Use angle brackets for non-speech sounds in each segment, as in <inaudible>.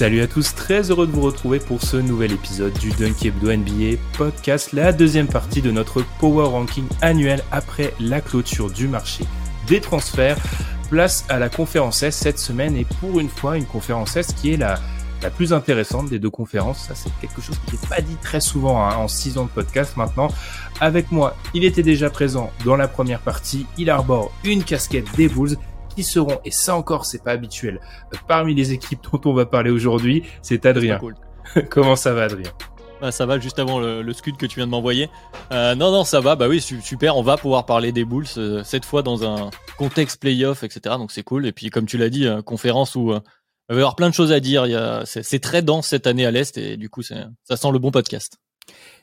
Salut à tous, très heureux de vous retrouver pour ce nouvel épisode du Dunk Hebdo NBA podcast, la deuxième partie de notre Power Ranking annuel après la clôture du marché des transferts. Place à la conférence S cette semaine et pour une fois une conférence S qui est la, la plus intéressante des deux conférences. Ça c'est quelque chose qui n'est pas dit très souvent hein, en six ans de podcast maintenant. Avec moi, il était déjà présent dans la première partie, il arbore une casquette des Bulls qui seront, et ça encore c'est pas habituel, parmi les équipes dont on va parler aujourd'hui, c'est Adrien. Cool. <laughs> Comment ça va Adrien? Bah, ça va juste avant le, le scud que tu viens de m'envoyer. Euh, non, non, ça va. Bah oui, su- super. On va pouvoir parler des Bulls euh, cette fois dans un contexte playoff, etc. Donc c'est cool. Et puis comme tu l'as dit, euh, conférence où euh, il va y avoir plein de choses à dire. C'est, très dense cette année à l'est et du coup, ça sent le bon podcast.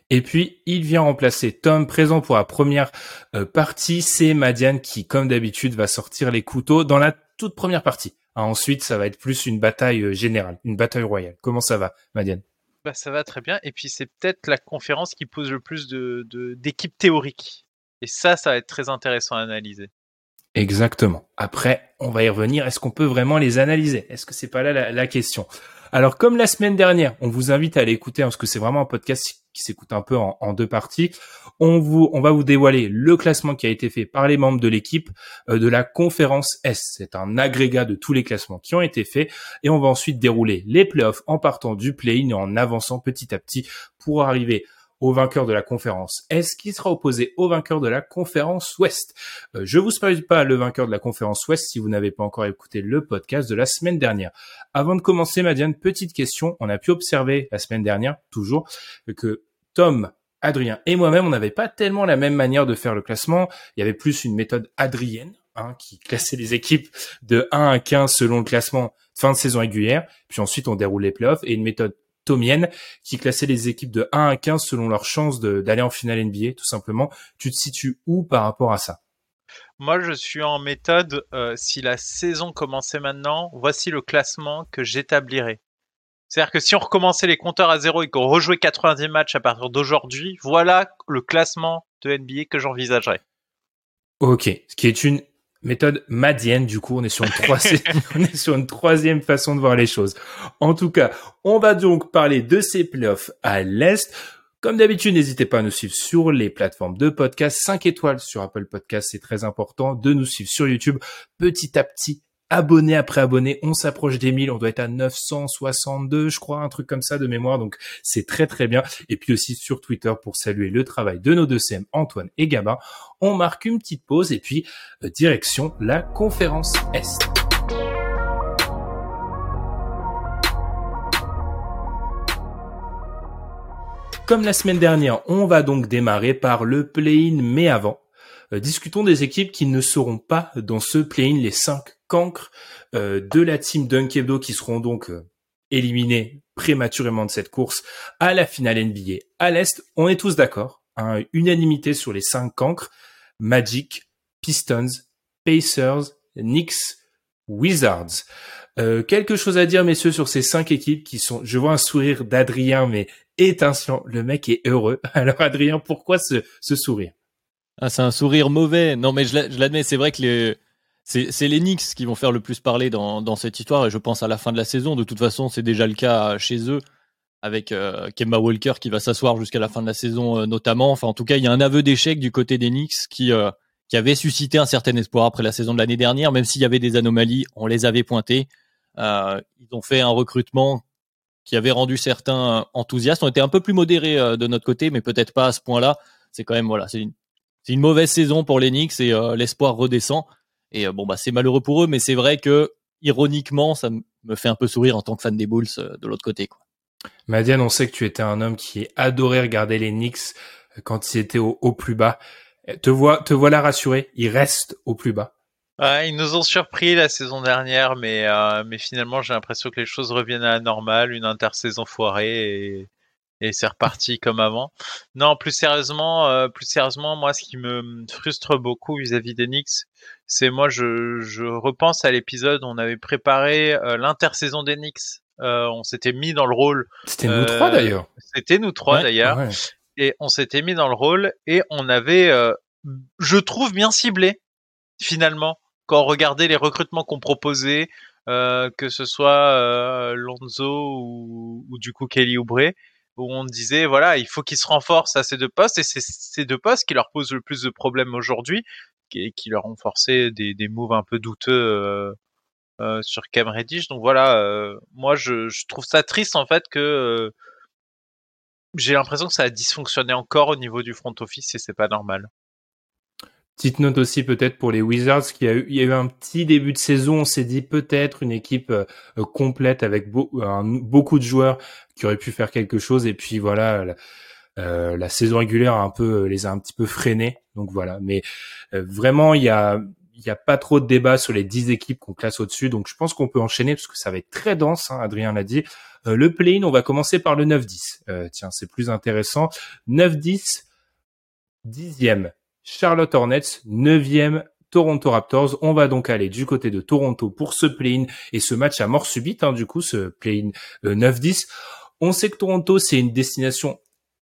Et puis, il vient remplacer Tom, présent pour la première euh, partie. C'est Madiane qui, comme d'habitude, va sortir les couteaux dans la toute première partie. Ah, ensuite, ça va être plus une bataille euh, générale, une bataille royale. Comment ça va, Madiane? Bah, ça va très bien. Et puis c'est peut-être la conférence qui pose le plus de de- d'équipes théoriques. Et ça, ça va être très intéressant à analyser. Exactement. Après, on va y revenir. Est-ce qu'on peut vraiment les analyser? Est-ce que c'est pas là la, la question? Alors, comme la semaine dernière, on vous invite à aller écouter hein, parce que c'est vraiment un podcast qui s'écoute un peu en, deux parties. On vous, on va vous dévoiler le classement qui a été fait par les membres de l'équipe euh, de la conférence S. C'est un agrégat de tous les classements qui ont été faits et on va ensuite dérouler les playoffs en partant du play-in et en avançant petit à petit pour arriver au vainqueur de la conférence S qui sera opposé au vainqueur de la conférence Ouest. Euh, je vous spoil pas le vainqueur de la conférence Ouest si vous n'avez pas encore écouté le podcast de la semaine dernière. Avant de commencer, Madiane, petite question. On a pu observer la semaine dernière, toujours, que Tom, Adrien et moi-même, on n'avait pas tellement la même manière de faire le classement. Il y avait plus une méthode adrienne, hein, qui classait les équipes de 1 à 15 selon le classement fin de saison régulière. Puis ensuite, on déroule les playoffs et une méthode tomienne qui classait les équipes de 1 à 15 selon leur chance de- d'aller en finale NBA, tout simplement. Tu te situes où par rapport à ça? Moi, je suis en méthode. euh, si la saison commençait maintenant, voici le classement que j'établirais. C'est-à-dire que si on recommençait les compteurs à zéro et qu'on rejouait 90 matchs à partir d'aujourd'hui, voilà le classement de NBA que j'envisagerais. Ok, ce qui est une méthode madienne, du coup, on est sur une troisième, <laughs> on est sur une troisième façon de voir les choses. En tout cas, on va donc parler de ces playoffs à l'Est. Comme d'habitude, n'hésitez pas à nous suivre sur les plateformes de podcast. 5 étoiles sur Apple Podcast, c'est très important. De nous suivre sur YouTube. Petit à petit, abonné après abonné, on s'approche des 1000. On doit être à 962, je crois, un truc comme ça de mémoire. Donc, c'est très très bien. Et puis aussi sur Twitter pour saluer le travail de nos deux CM, Antoine et Gabin. On marque une petite pause et puis euh, direction la conférence Est. Comme la semaine dernière, on va donc démarrer par le play-in, mais avant, discutons des équipes qui ne seront pas dans ce play-in, les cinq cancres euh, de la team Dunkebdo qui seront donc euh, éliminés prématurément de cette course à la finale NBA. À l'Est, on est tous d'accord, hein, unanimité sur les cinq cancres, Magic, Pistons, Pacers, Knicks, Wizards. Euh, quelque chose à dire, messieurs, sur ces cinq équipes qui sont. Je vois un sourire d'Adrien, mais étincelant. Le mec est heureux. <laughs> Alors, Adrien, pourquoi ce sourire? Ah, c'est un sourire mauvais. Non, mais je l'a- je l'admets, c'est vrai que les, c'est, c'est les Knicks qui vont faire le plus parler dans, dans cette histoire et je pense à la fin de la saison. De toute façon, c'est déjà le cas chez eux avec euh, Kemba Walker qui va s'asseoir jusqu'à la fin de la saison euh, notamment. Enfin, en tout cas, il y a un aveu d'échec du côté des Knicks qui, euh, qui avait suscité un certain espoir après la saison de l'année dernière, même s'il y avait des anomalies, on les avait pointées. Euh, ils ont fait un recrutement qui avait rendu certains enthousiastes. On était un peu plus modérés euh, de notre côté, mais peut-être pas à ce point-là. C'est quand même voilà, c'est une, c'est une mauvaise saison pour les Knicks et euh, l'espoir redescend. Et bon, bah, c'est malheureux pour eux, mais c'est vrai que ironiquement, ça me fait un peu sourire en tant que fan des Bulls de l'autre côté. Quoi. Madiane, on sait que tu étais un homme qui adorait regarder les Knicks quand ils étaient au, plus bas. Te, vois, te voilà rassuré, ils restent au plus bas. ils nous ont surpris la saison dernière, mais, euh, mais finalement j'ai l'impression que les choses reviennent à la normale, une intersaison foirée et, et c'est reparti <laughs> comme avant. Non, plus sérieusement, euh, plus sérieusement, moi ce qui me frustre beaucoup vis-à-vis des Knicks, c'est moi je, je repense à l'épisode où on avait préparé euh, l'intersaison Knicks euh, on s'était mis dans le rôle. C'était nous trois d'ailleurs. C'était nous trois d'ailleurs. Et on s'était mis dans le rôle et on avait, euh, je trouve, bien ciblé finalement quand on regardait les recrutements qu'on proposait, euh, que ce soit Lonzo ou, du coup Kelly Oubre, où on disait voilà il faut qu'ils se renforcent à ces deux postes et c'est ces deux postes qui leur posent le plus de problèmes aujourd'hui et qui leur ont forcé des, des moves un peu douteux euh, sur Cam Reddish. Donc voilà, euh, moi je, je, trouve ça triste en fait que euh, j'ai l'impression que ça a dysfonctionné encore au niveau du front office et c'est pas normal. Petite note aussi peut-être pour les Wizards, qu'il y a eu, il y a eu un petit début de saison, on s'est dit peut-être une équipe complète avec beaucoup de joueurs qui auraient pu faire quelque chose, et puis voilà, la, euh, la saison régulière a un peu les a un petit peu freinés, donc voilà. Mais vraiment, il y a il n'y a pas trop de débat sur les 10 équipes qu'on classe au-dessus, donc je pense qu'on peut enchaîner parce que ça va être très dense, hein, Adrien l'a dit. Euh, le play-in, on va commencer par le 9-10. Euh, tiens, c'est plus intéressant. 9-10, 10e Charlotte Hornets, 9e Toronto Raptors. On va donc aller du côté de Toronto pour ce play-in et ce match à mort subite, hein, du coup, ce play-in 9-10. Euh, on sait que Toronto, c'est une destination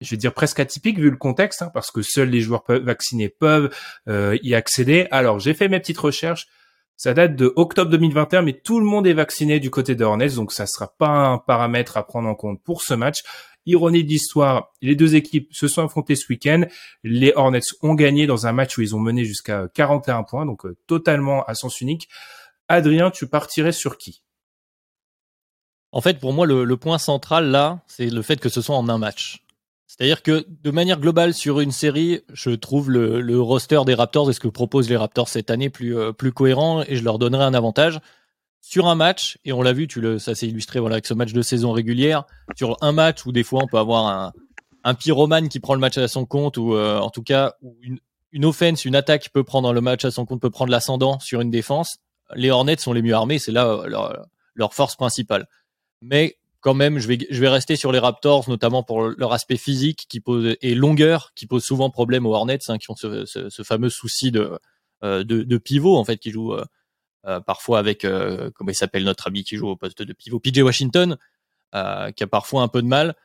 je vais dire presque atypique vu le contexte, hein, parce que seuls les joueurs vaccinés peuvent euh, y accéder. Alors j'ai fait mes petites recherches. Ça date de octobre 2021, mais tout le monde est vacciné du côté de Hornets, donc ça sera pas un paramètre à prendre en compte pour ce match. Ironie de l'histoire, les deux équipes se sont affrontées ce week-end. Les Hornets ont gagné dans un match où ils ont mené jusqu'à 41 points, donc euh, totalement à sens unique. Adrien, tu partirais sur qui? En fait, pour moi, le, point central là, c'est le fait que ce soit en un match. C'est-à-dire que de manière globale sur une série, je trouve le, le roster des Raptors et ce que proposent les Raptors cette année plus, euh, plus cohérent et je leur donnerai un avantage. Sur un match, et on l'a vu, tu le, ça s'est illustré voilà, avec ce match de saison régulière, sur un match où des fois on peut avoir un, un pyromane qui prend le match à son compte ou euh, en tout cas une, une offense, une attaque peut prendre le match à son compte, peut prendre l'ascendant sur une défense. Les Hornets sont les mieux armés, c'est là euh, leur, leur force principale. Mais quand même, je vais, je vais rester sur les Raptors, notamment pour leur aspect physique qui pose et longueur, qui pose souvent problème aux Hornets, hein, qui ont ce, ce, ce, fameux souci de, euh, de, de, pivot en fait, qui joue euh, parfois avec euh, comment il s'appelle notre ami qui joue au poste de pivot, PJ Washington, qui a parfois un peu de mal.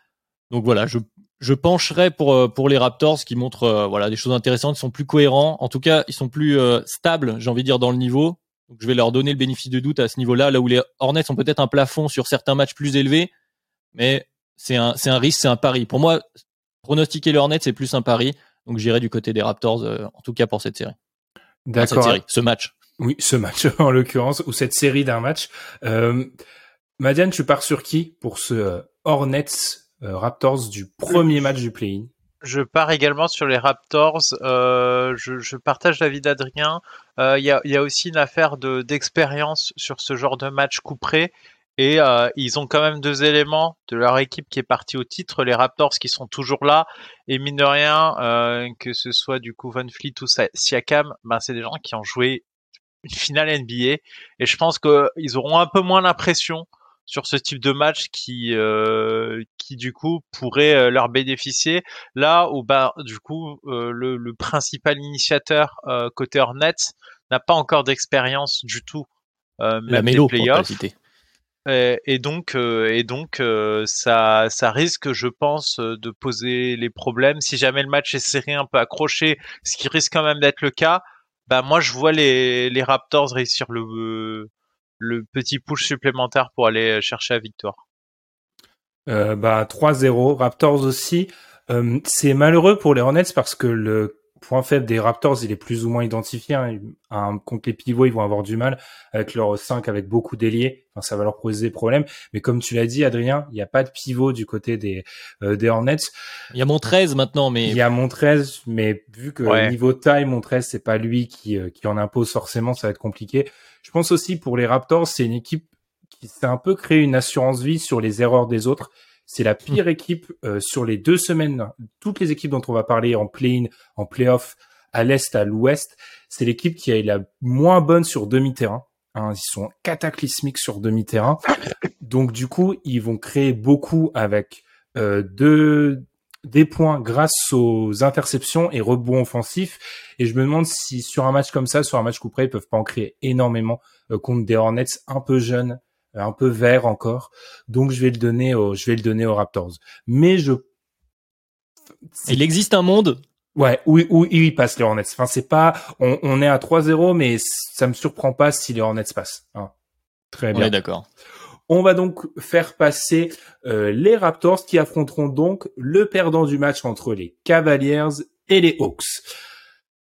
Donc voilà, je, je pencherai pour pour les Raptors qui montrent voilà des choses intéressantes, ils sont plus cohérents, en tout cas ils sont plus stables, j'ai envie de dire dans le niveau, donc je vais leur donner le bénéfice de doute à ce niveau-là, là où les Hornets ont peut-être un plafond sur certains matchs plus élevés, mais c'est un, c'est un risque, c'est un pari. Pour moi, pronostiquer les Hornets, c'est plus un pari. Donc j'irai du côté des Raptors, euh, en tout cas pour cette série. D'accord. série, ce match. Oui, ce match <laughs> en l'occurrence, ou cette série d'un match. Euh, Madiane, tu pars sur qui pour ce euh, Hornets euh, Raptors du premier match du play-in? Je pars également sur les Raptors. Euh, je, je, partage l'avis d'Adrien. Il y, a, aussi une affaire de d'expérience sur ce genre de match couperé. Et ils ont quand même deux éléments de leur équipe qui est partie au titre, les Raptors qui sont toujours là. Et mine de rien, que ce soit du coup Van Fleet ou Siakam, ben c'est des gens qui ont joué une finale NBA. Et je pense qu'ils auront un peu moins l'impression sur ce type de match qui euh, qui du coup pourrait euh, leur bénéficier. Là où bah du coup euh, le, le, principal initiateur euh, côté Hornets n'a pas encore d'expérience du tout euh, même playoffs. et, et, donc et donc ça ça risque je pense de poser les problèmes. Si jamais le match est serré un peu accroché ce qui risque quand même d'être le cas bah moi je vois les Raptors réussir le le petit push supplémentaire pour aller chercher la victoire. Euh, bah 3-0, Raptors aussi. Euh, c'est malheureux pour les Hornets parce que le point faible des Raptors, il est plus ou moins identifié. Hein. contre les pivots, ils vont avoir du mal avec leur 5, avec beaucoup d'ailiers. Enfin, ça va leur poser des problèmes. Mais comme tu l'as dit, Adrien, il n'y a pas de pivot du côté des, euh, des Hornets. Il y a mon 13 maintenant, mais... Il y a mon 13, mais vu que niveau taille, mon 13, c'est pas lui qui, euh, qui en impose forcément, ça va être compliqué. Je pense aussi pour les Raptors, c'est une équipe qui s'est un peu créé une assurance vie sur les erreurs des autres. C'est la pire équipe euh, sur les deux semaines. Toutes les équipes dont on va parler en play-in, en play-off, à l'est, à l'ouest, c'est l'équipe qui est la moins bonne sur demi-terrain. Hein, ils sont cataclysmiques sur demi-terrain. Donc du coup, ils vont créer beaucoup avec euh, deux, des points grâce aux interceptions et rebonds offensifs. Et je me demande si sur un match comme ça, sur un match coup près, ils peuvent pas en créer énormément euh, contre des Hornets un peu jeunes un peu vert encore. Donc je vais le donner au, je vais le donner aux Raptors. Mais je, il existe un monde? Ouais, où, où, il passe les Hornets. Enfin, c'est pas, on, on est à 3-0, mais ça me surprend pas si les Hornets passent. Hein. Très bien. d'accord. On va donc faire passer euh, les Raptors qui affronteront donc le perdant du match entre les Cavaliers et les Hawks.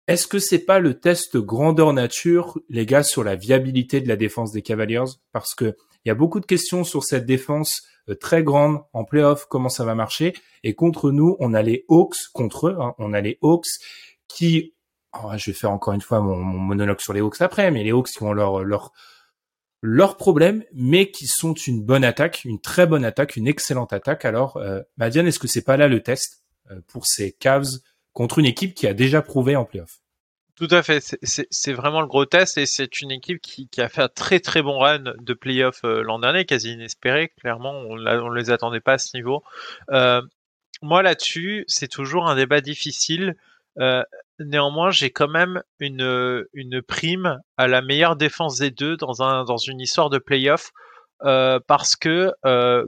Est-ce que c'est pas le test grandeur nature, les gars, sur la viabilité de la défense des Cavaliers? Parce que il y a beaucoup de questions sur cette défense euh, très grande en playoff, comment ça va marcher. Et contre nous, on a les Hawks, contre eux, hein, on a les Hawks qui, oh, je vais faire encore une fois mon, monologue sur les Hawks après, mais les Hawks qui ont leur leur leurs problèmes, mais qui sont une bonne attaque, une très bonne attaque, une excellente attaque. Alors, euh, Madiane, est-ce que c'est pas là le test euh, pour ces Cavs contre une équipe qui a déjà prouvé en playoff? Tout à fait, c'est vraiment le gros test et c'est une équipe qui, a fait un très très bon run de playoff euh, l'an dernier, quasi inespéré. Clairement, on ne les attendait pas à ce niveau. Euh, moi là-dessus, c'est toujours un débat difficile. Euh, néanmoins, j'ai quand même une, une prime à la meilleure défense des deux dans, un, dans une histoire de playoff. Euh, parce que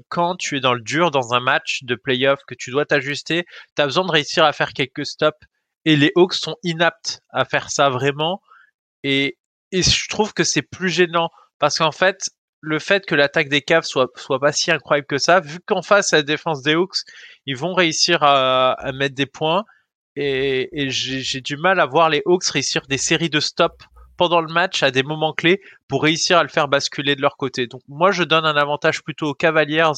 quand tu es dans le dur dans un match de playoff que tu dois t'ajuster, tu as besoin de réussir à faire quelques stops et les Hawks sont inaptes à faire ça vraiment. Et, et je trouve que c'est plus gênant parce qu'en fait, le fait que l'attaque des Cavs soit, soit pas si incroyable que ça, vu qu'en face, la défense des Hawks, ils vont réussir à, à mettre des points. Et, et j'ai du mal à voir les Hawks réussir des séries de stops pendant le match à des moments clés pour réussir à le faire basculer de leur côté. Donc moi je donne un avantage plutôt aux Cavaliers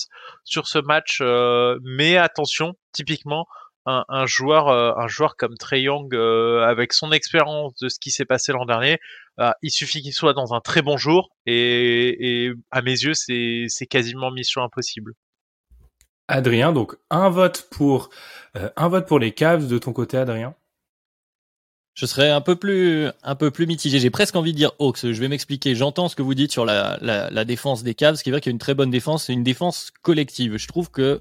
sur ce match, euh, mais attention, typiquement un, joueur, euh, un joueur comme Trey Young, euh, avec son expérience de ce qui s'est passé l'an dernier, euh, il suffit qu'il soit dans un très bon jour et, à mes yeux, c'est quasiment mission impossible. Adrien, donc un vote pour un vote pour les Cavs de ton côté, Adrien? Je serais un peu plus un peu plus mitigé. J'ai presque envie de dire Hawks. Je vais m'expliquer. J'entends ce que vous dites sur la, la, défense des Cavs, ce qui veut qu'il y a une très bonne défense. C'est une défense collective. Je trouve que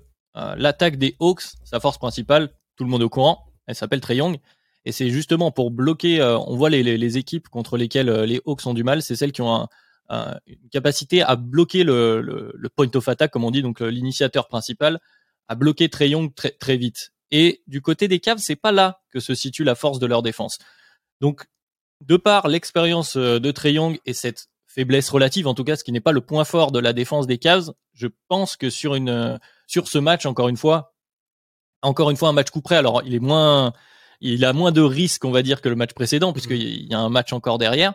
l'attaque des Hawks, sa force principale, tout le monde est au courant. Elle s'appelle Trey Young. Et c'est justement pour bloquer, euh, on voit les, équipes contre lesquelles euh, les Hawks ont du mal, c'est celles qui ont un, une capacité à bloquer le, point of attack, comme on dit, donc euh, l'initiateur principal, à bloquer Trey Young très, très vite. Et du côté des Cavs, c'est pas là que se situe la force de leur défense. Donc, de par l'expérience de Trey Young et cette faiblesse relative, en tout cas, ce qui n'est pas le point fort de la défense des Cavs, je pense que sur une sur ce match, encore une fois, encore une fois un match coup près. Alors il est moins, il a moins de risques, on va dire, que le match précédent, puisqu'il y a un match encore derrière.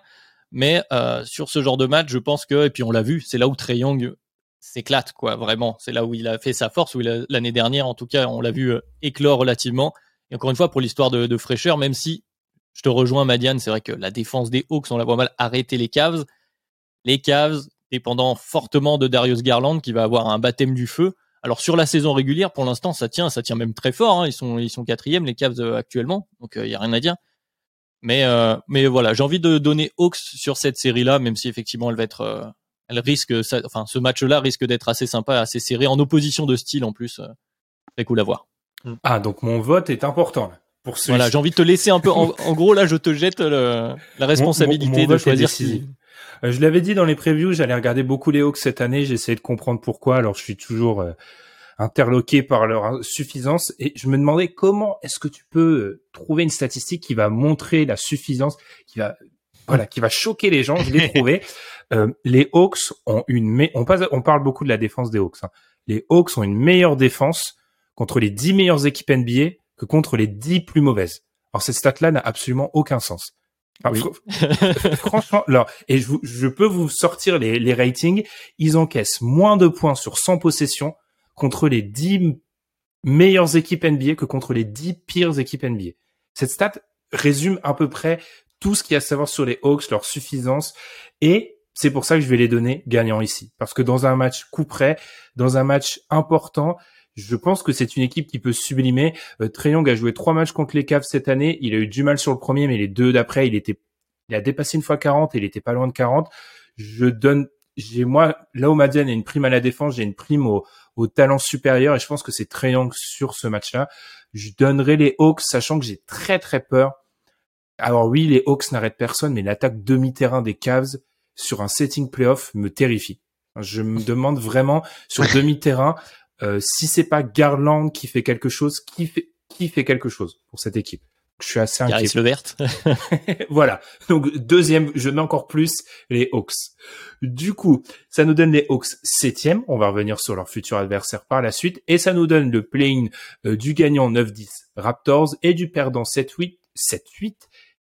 Mais euh, sur ce genre de match, je pense que, et puis on l'a vu, c'est là où Trey Young s'éclate, quoi, vraiment. C'est là où il a fait sa force, où l'année dernière, en tout cas, on l'a vu euh, éclore relativement. Et encore une fois, pour l'histoire de, de, fraîcheur, même si je te rejoins, Madiane, c'est vrai que la défense des Hawks, on la voit mal arrêter les Cavs. Les Cavs, dépendant fortement de Darius Garland, qui va avoir un baptême du feu. Alors sur la saison régulière, pour l'instant, ça tient, ça tient même très fort. Hein. Ils sont ils sont quatrième les Cavs euh, actuellement, donc il euh, y a rien à dire. Mais euh, mais voilà, j'ai envie de donner Hawks sur cette série-là, même si effectivement elle va être, elle risque, enfin ce match-là risque d'être assez sympa, assez serré, en opposition de style en plus, très cool à voir. Ah donc mon vote est important là. Pour voilà, j'ai envie de te laisser un peu. En, gros, là, je te jette la responsabilité de choisir si. Euh, je l'avais dit dans les previews, j'allais regarder beaucoup les Hawks cette année. J'ai essayé de comprendre pourquoi. Alors, je suis toujours euh, interloqué par leur suffisance et je me demandais comment est-ce que tu peux euh, trouver une statistique qui va montrer la suffisance, qui va voilà, qui va choquer les gens. Je l'ai <laughs> trouvé. les Hawks ont une, on, on parle beaucoup de la défense des Hawks. Hein. Les Hawks ont une meilleure défense contre les 10 meilleures équipes NBA que contre les 10 plus mauvaises. Alors cette stat-là n'a absolument aucun sens. Franchement, alors, et je, je, peux vous sortir les, les ratings, ils encaissent moins de points sur 100 possessions contre les 10 meilleures équipes NBA que contre les 10 pires équipes NBA. Cette stat résume à peu près tout ce qu'il y a à savoir sur les Hawks, leur suffisance, et c'est pour ça que je vais les donner gagnants ici. Parce que dans un match coup près, dans un match important, je pense que c'est une équipe qui peut sublimer. Euh, Young a joué trois matchs contre les Cavs cette année. Il a eu du mal sur le premier, mais les deux d'après, il était, il a dépassé une fois 40 et il était pas loin de 40. Je donne, j'ai moi, là où Madiane a une prime à la défense, j'ai une prime au, au talent supérieur et je pense que c'est Trey Young sur ce match-là. Je donnerai les Hawks, sachant que j'ai très très peur. Alors oui, les Hawks n'arrêtent personne, mais l'attaque demi-terrain des Cavs sur un setting playoff me terrifie. Je me demande vraiment sur demi-terrain euh, si c'est pas Garland qui fait quelque chose, qui fait qui fait quelque chose pour cette équipe? Je suis assez inquiet. Levert. <laughs> voilà. Donc deuxième, je mets encore plus les Hawks. Du coup, ça nous donne les Hawks septième. On va revenir sur leur futur adversaire par la suite. Et ça nous donne le play euh, du gagnant 9-10 Raptors et du perdant 7-8, 7-8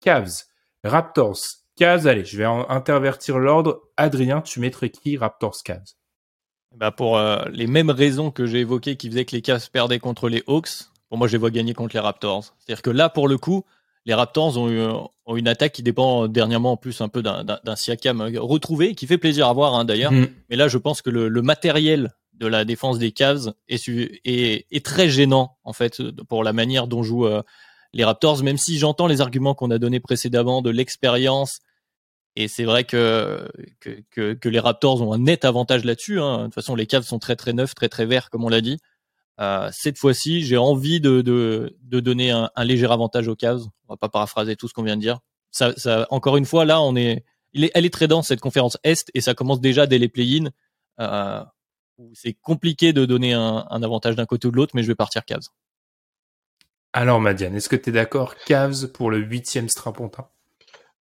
Cavs. Raptors, Cavs. Allez, je vais intervertir l'ordre. Adrien, tu mettrais qui Raptors, Cavs? Bah pour euh, les mêmes raisons que j'ai évoquées qui faisaient que les Cavs perdaient contre les Hawks, pour moi, je les vois gagner contre les Raptors. C'est-à-dire que là, pour le coup, les Raptors ont, eu, ont une attaque qui dépend dernièrement en plus un peu d'un Siakam retrouvé, qui fait plaisir à voir hein, d'ailleurs. Mm. Mais là, je pense que le, le, matériel de la défense des Cavs est, est, est, très gênant en fait pour la manière dont jouent euh, les Raptors. Même si j'entends les arguments qu'on a donnés précédemment de l'expérience, et c'est vrai que, les Raptors ont un net avantage là-dessus. Hein. De toute façon, les Cavs sont très très neufs, très très verts, comme on l'a dit. Euh, cette fois-ci, j'ai envie de, donner un, léger avantage aux Cavs. On va pas paraphraser tout ce qu'on vient de dire. Ça, encore une fois, là, on est, elle est très dense cette conférence Est et ça commence déjà dès les play-in. Euh, c'est compliqué de donner un, un avantage d'un côté ou de l'autre, mais je vais partir Cavs. Alors, Madiane, est-ce que tu es d'accord Cavs pour le huitième strapontin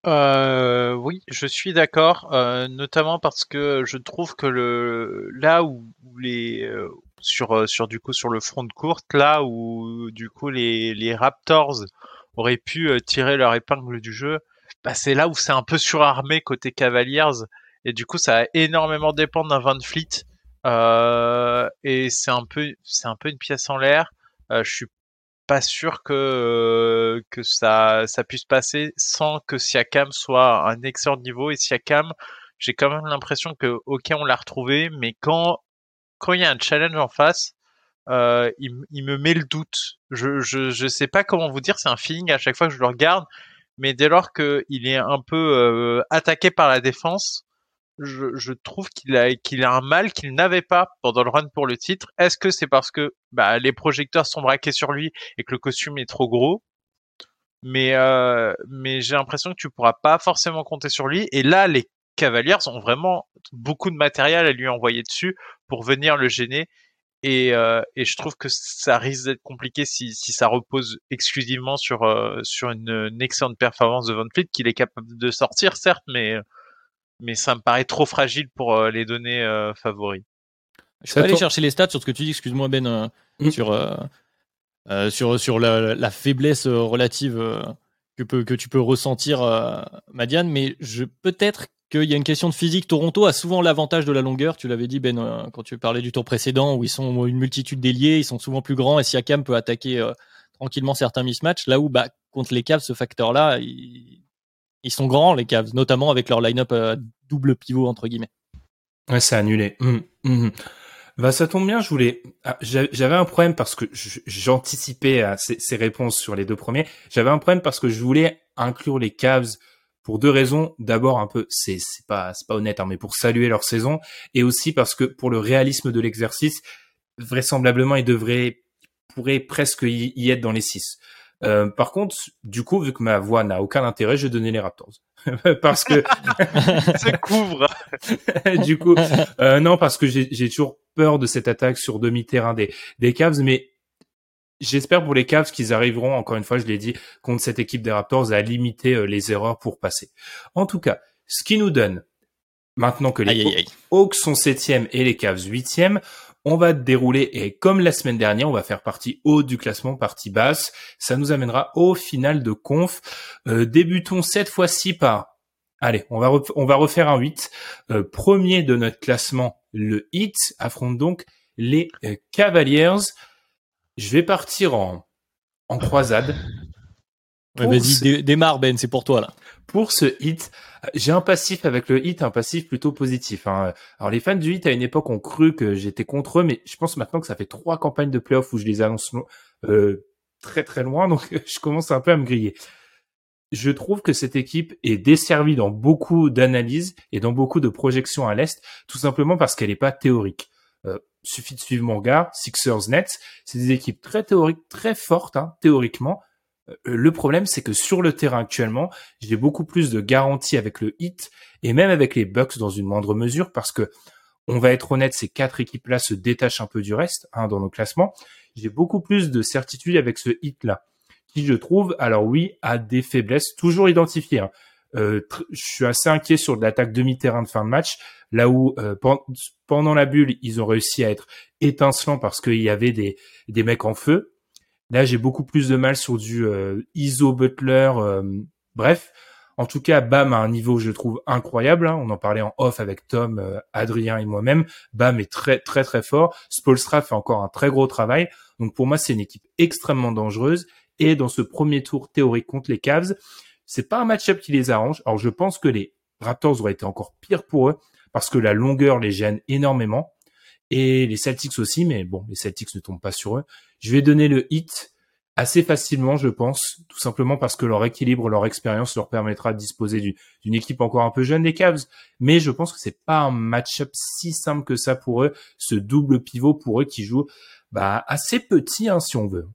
euh, oui, je suis d'accord, euh, notamment parce que je trouve que le là où, les euh, sur euh, sur du coup sur le front de courte, là où du coup les les Raptors auraient pu euh, tirer leur épingle du jeu, bah c'est là où c'est un peu surarmé côté Cavaliers et du coup ça a énormément dépendre d'un Van Fleet et c'est un peu c'est un peu une pièce en l'air. je suis pas sûr que euh, que ça ça puisse passer sans que Siakam soit un excellent niveau. Et Siakam j'ai quand même l'impression que ok on l'a retrouvé mais quand quand il y a un challenge en face euh, il, il, me met le doute. Je, je je sais pas comment vous dire c'est un feeling à chaque fois que je le regarde mais dès lors qu'il est un peu euh, attaqué par la défense je, je trouve qu'il a qu'il a un mal qu'il n'avait pas pendant le run pour le titre. Est-ce que c'est parce que bah, les projecteurs sont braqués sur lui et que le costume est trop gros? Mais euh, mais j'ai l'impression que tu pourras pas forcément compter sur lui. Et là, les Cavaliers ont vraiment beaucoup de matériel à lui envoyer dessus pour venir le gêner. Et, euh, et je trouve que ça risque d'être compliqué si, si ça repose exclusivement sur euh, sur une, une, excellente performance de Van Fleet qu'il est capable de sortir certes mais mais ça me paraît trop fragile pour euh, les données euh, favoris. Je vais aller chercher les stats sur ce que tu dis, excuse-moi Ben, euh, mm. sur, sur, sur la, la faiblesse relative que, peut, que tu peux ressentir, Madiane, mais je peut-être qu'il y a une question de physique. Toronto a souvent l'avantage de la longueur. Tu l'avais dit, Ben, quand tu parlais du tour précédent, où ils sont une multitude d'ailiers, ils sont souvent plus grands, et Siakam peut attaquer tranquillement certains mismatchs. Là où, bah, contre les Cavs, ce facteur-là, il, ils sont grands les Cavs, notamment avec leur line-up euh, double pivot entre guillemets. Ouais, c'est annulé. Hum, hum. Bah ça tombe bien, je voulais. Ah, j'avais un problème parce que j'anticipais ces, réponses sur les deux premiers. J'avais un problème parce que je voulais inclure les Cavs pour deux raisons. D'abord un peu, c'est pas pas honnête, hein, mais pour saluer leur saison et aussi parce que pour le réalisme de l'exercice, vraisemblablement ils devraient pourraient presque y être dans les six. Euh, par contre, du coup, vu que ma voix n'a aucun intérêt, je vais donner les Raptors. <laughs> parce que <laughs> ça couvre. <laughs> du coup, euh, non, parce que j'ai toujours peur de cette attaque sur demi-terrain des, des Cavs, mais j'espère pour les Cavs qu'ils arriveront, encore une fois, je l'ai dit, contre cette équipe des Raptors à limiter euh, les erreurs pour passer. En tout cas, ce qui nous donne Maintenant que les Aïe, aïe, aïe. Hawks sont septième et les Cavs huitième, on va dérouler et comme la semaine dernière, on va faire partie haute du classement, partie basse. Ça nous amènera au final de conf. Euh, débutons cette fois-ci par, allez, on va refaire un 8. Euh, premier de notre classement, le Heat affronte donc les euh, Cavaliers. Je vais partir en croisade. Ouais, Vas-y, ce- dé- démarre Ben, c'est pour toi là. pour ce hit, j'ai un passif avec le hit, un passif plutôt positif. hein. Alors les fans du hit à une époque ont cru que j'étais contre eux, mais je pense maintenant que ça fait trois campagnes de playoffs où je les annonce euh, très très loin, donc <laughs> je commence un peu à me griller. Je trouve que cette équipe est desservie dans beaucoup d'analyses et dans beaucoup de projections à l'est, tout simplement parce qu'elle n'est pas théorique. Euh, suffit de suivre mon regard, Sixers Nets, c'est des équipes très théoriques, très fortes hein, théoriquement. Euh, le problème, c'est que sur le terrain actuellement, j'ai beaucoup plus de garanties avec le Heat et même avec les Bucks dans une moindre mesure parce que on va être honnête, ces quatre équipes-là se détachent un peu du reste hein, dans nos classements. J'ai beaucoup plus de certitude avec ce Heat-là, qui je trouve, alors oui, a des faiblesses toujours identifiées. hein. Euh, je suis assez inquiet sur l'attaque demi-terrain de fin de match, là où euh, pen- pendant la bulle, ils ont réussi à être étincelants parce qu'il y avait des, des mecs en feu. Là, j'ai beaucoup plus de mal sur du euh, ISO Butler. euh, bref, en tout cas, Bam a un niveau, je trouve, incroyable. hein. On en parlait en off avec Tom, euh, Adrien et moi-même. Bam est très, très, très fort. Spolstra fait encore un très gros travail. Donc pour moi, c'est une équipe extrêmement dangereuse. Et dans ce premier tour théorique contre les Cavs, c'est pas un match-up qui les arrange. Alors je pense que les Raptors auraient été encore pire pour eux parce que la longueur les gêne énormément. Et les Celtics aussi, mais bon, les Celtics ne tombent pas sur eux. Je vais donner le hit assez facilement, je pense, tout simplement parce que leur équilibre, leur expérience leur permettra de disposer du- d'une équipe encore un peu jeune des Cavs. Mais je pense que c'est pas un match-up si simple que ça pour eux, ce double pivot pour eux qui joue bah, assez petit, hein, si on veut.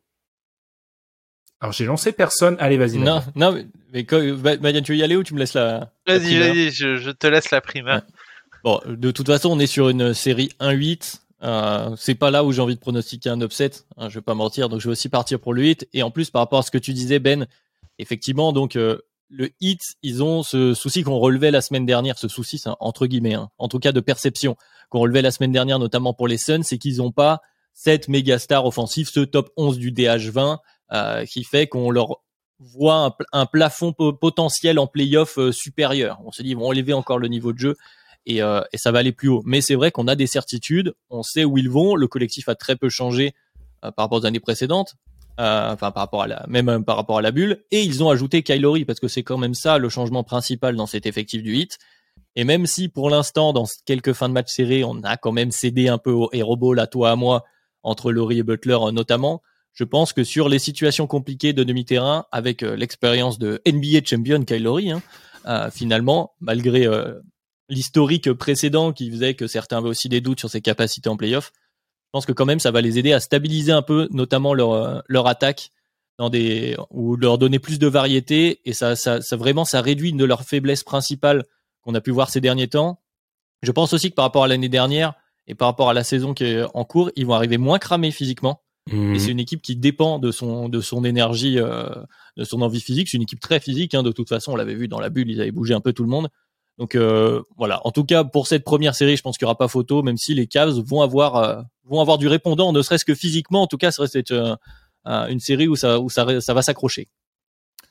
Alors j'ai lancé personne. Allez, vas-y. Non, non, mais- mais quand- Madiane, tu veux y aller ou tu me laisses la. Vas-y, vas-y, je, je te laisse la primaire. Bon, de toute façon, on est sur une série 1-8. Euh, c'est pas là où j'ai envie de pronostiquer un upset. Hein, je vais pas mentir, donc je vais aussi partir pour le hit. Et en plus, par rapport à ce que tu disais, Ben, effectivement, donc euh, le hit, ils ont ce souci qu'on relevait la semaine dernière. Ce souci, c'est entre guillemets, hein, en tout cas de perception qu'on relevait la semaine dernière, notamment pour les Suns, c'est qu'ils ont pas cette méga star offensive, ce top 11 du DH20, euh, qui fait qu'on leur voit un, pl- un plafond po- potentiel en playoff euh, supérieur. On se dit, ils vont élever encore le niveau de jeu et, euh, et ça va aller plus haut. Mais c'est vrai qu'on a des certitudes, on sait où ils vont. Le collectif a très peu changé euh, par rapport aux années précédentes, euh, enfin par rapport à la, même euh, par rapport à la bulle. Et ils ont ajouté Kylori parce que c'est quand même ça le changement principal dans cet effectif du hit. Et même si pour l'instant, dans quelques fins de match serrés, on a quand même cédé un peu au hero à toi à moi entre Laurie et Butler euh, notamment. Je pense que sur les situations compliquées de demi-terrain, avec euh, l'expérience de NBA champion Kylori, hein, euh, finalement, malgré euh, l'historique précédent qui faisait que certains avaient aussi des doutes sur ses capacités en playoff. Je pense que quand même ça va les aider à stabiliser un peu, notamment leur euh, leur attaque dans des ou leur donner plus de variété et ça ça, ça vraiment ça réduit une de leurs faiblesses principales qu'on a pu voir ces derniers temps. Je pense aussi que par rapport à l'année dernière et par rapport à la saison qui est en cours, ils vont arriver moins cramés physiquement. Et c'est une équipe qui dépend de son de son énergie, euh, de son envie physique. C'est une équipe très physique. Hein, de toute façon, on l'avait vu dans la bulle, ils avaient bougé un peu tout le monde. Donc euh, voilà. En tout cas, pour cette première série, je pense qu'il n'y aura pas photo, même si les Cavs vont avoir euh, vont avoir du répondant, ne serait-ce que physiquement. En tout cas, ça reste euh, euh, une série où ça où ça ça va s'accrocher.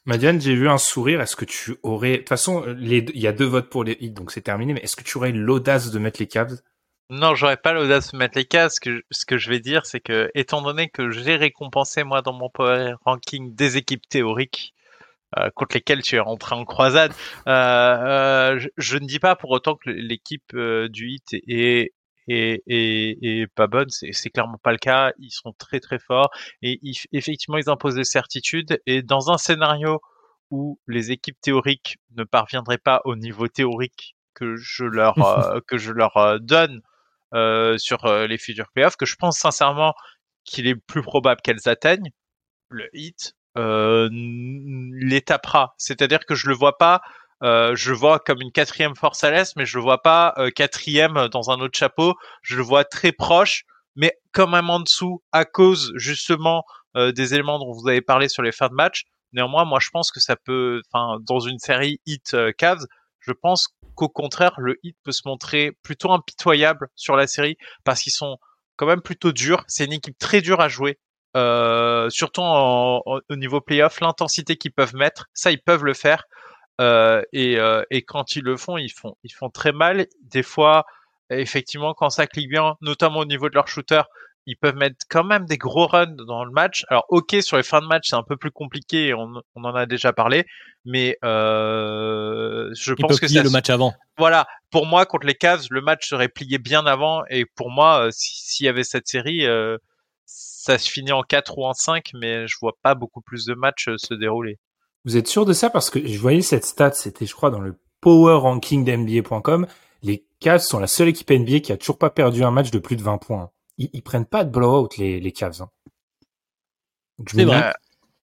Madiane, j'ai vu un sourire. Est-ce que tu aurais, de toute façon, les... il y a deux votes pour les hits, donc c'est terminé. Mais est-ce que tu aurais l'audace de mettre les Cavs? Non, j'aurais pas l'audace de mettre les cas. Ce que, ce que je vais dire, c'est que, étant donné que j'ai récompensé, moi, dans mon power ranking des équipes théoriques, contre lesquelles tu es rentré en croisade, euh, euh, je, je ne dis pas pour autant que l'équipe euh, du hit est, est, est, est pas bonne. C'est clairement pas le cas. Ils sont très très forts et ils- effectivement, ils imposent des certitudes. Et dans un scénario où les équipes théoriques ne parviendraient pas au niveau théorique que je leur euh, <laughs> que je leur euh, donne euh, sur euh, les futurs playoffs, que je pense sincèrement qu'il est plus probable qu'elles atteignent, le hit euh, les tapera. C'est-à-dire que je le vois pas, euh, je vois comme une quatrième force à l'est, mais je le vois pas euh, quatrième dans un autre chapeau. Je le vois très proche, mais quand même en dessous, à cause justement euh, des éléments dont vous avez parlé sur les fins de match. Néanmoins, moi, je pense que ça peut, enfin, dans une série hit euh, Cavs, Je pense qu'au contraire, le Heat peut se montrer plutôt impitoyable sur la série parce qu'ils sont quand même plutôt durs. C'est une équipe très dure à jouer. Euh, surtout au niveau playoff, l'intensité qu'ils peuvent mettre, ça ils peuvent le faire. Euh, et, euh, et, quand ils le font, ils font, ils font très mal. Des fois, effectivement, quand ça clique bien, notamment au niveau de leur shooter, ils peuvent mettre quand même des gros runs dans le match. Alors, ok, sur les fins de match, c'est un peu plus compliqué, on, on en a déjà parlé, mais euh, je pense que c'est le match avant. Voilà, pour moi, contre les Cavs, le match serait plié bien avant, et pour moi, euh, s'il y avait cette série, euh, ça se finit en 4 ou en 5, mais je vois pas beaucoup plus de matchs euh, se dérouler. Vous êtes sûr de ça? Parce que je voyais cette stat, c'était je crois dans le Power Ranking d'NBA.com, les Cavs sont la seule équipe NBA qui a toujours pas perdu un match de plus de 20 points. Ils, ils prennent pas de blowout les, les Cavs. Hein. Je, me demande,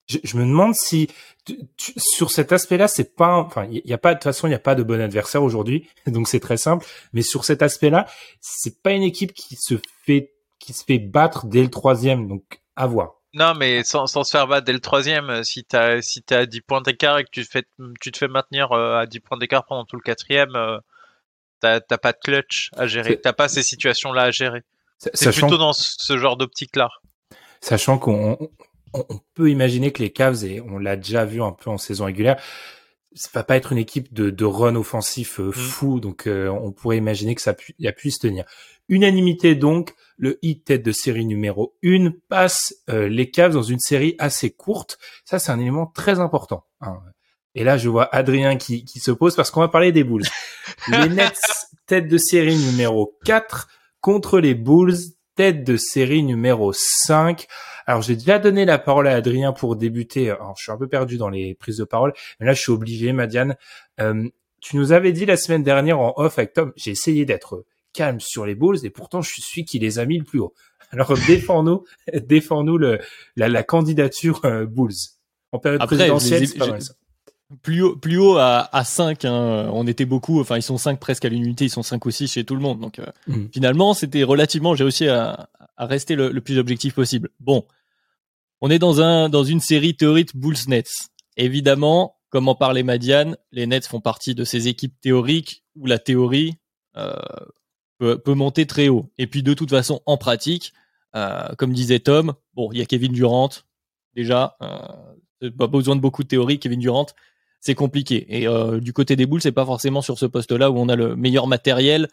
je, je, me demande si tu, tu, sur cet aspect-là, c'est pas, enfin, il y, a pas de toute façon, il y a pas de bon adversaire aujourd'hui, <laughs> donc c'est très simple. Mais sur cet aspect-là, c'est pas une équipe qui se fait qui se fait battre dès le troisième, donc à voir. Non, mais sans, sans, se faire battre dès le troisième, euh, si t'as si as 10 points d'écart et que tu, fais, tu te fais maintenir euh, à 10 points d'écart pendant tout le quatrième, euh, t'as pas de clutch à gérer, t'as pas ces situations-là à gérer. C'est plutôt dans ce genre d'optique-là. Sachant qu'on on, peut imaginer que les Cavs, et on l'a déjà vu un peu en saison régulière, ça va pas être une équipe de, de run offensif mm. fou, donc on pourrait imaginer que ça pu, y a puisse tenir. Unanimité donc, le hit tête de série numéro 1 passe euh, les Cavs dans une série assez courte. Ça, c'est un élément très important. Hein. Et là, je vois Adrien qui, qui se pose parce qu'on va parler des Bulls. <laughs> les Nets, tête de série numéro 4 contre les Bulls, tête de série numéro 5. Alors, j'ai déjà donné la parole à Adrien pour débuter. Alors, je suis un peu perdu dans les prises de parole, mais là, je suis obligé, Madiane. Euh, tu nous avais dit la semaine dernière en off avec Tom, j'ai essayé d'être calme sur les Bulls et pourtant je suis celui qui les a mis le plus haut. Alors <laughs> défends-nous, défends-nous le, la, la candidature euh, Bulls en période Après, présidentielle. c'est pas mal, ça. Plus haut, plus haut à, à 5, hein, on était beaucoup, enfin ils sont 5 presque à l'unité, ils sont 5 aussi chez tout le monde. Donc euh, mm. finalement c'était relativement, j'ai réussi à, à rester le, le, plus objectif possible. Bon, on est dans, un, dans une série théorique Bulls-Nets. Évidemment, comme en parlait Madiane, les Nets font partie de ces équipes théoriques où la théorie euh, peut, monter très haut. Et puis de toute façon, en pratique, euh, comme disait Tom, bon, il y a Kevin Durant déjà, euh, pas besoin de beaucoup de théorie. Kevin Durant, c'est compliqué. Et euh, du côté des boules, c'est pas forcément sur ce poste-là où on a le meilleur matériel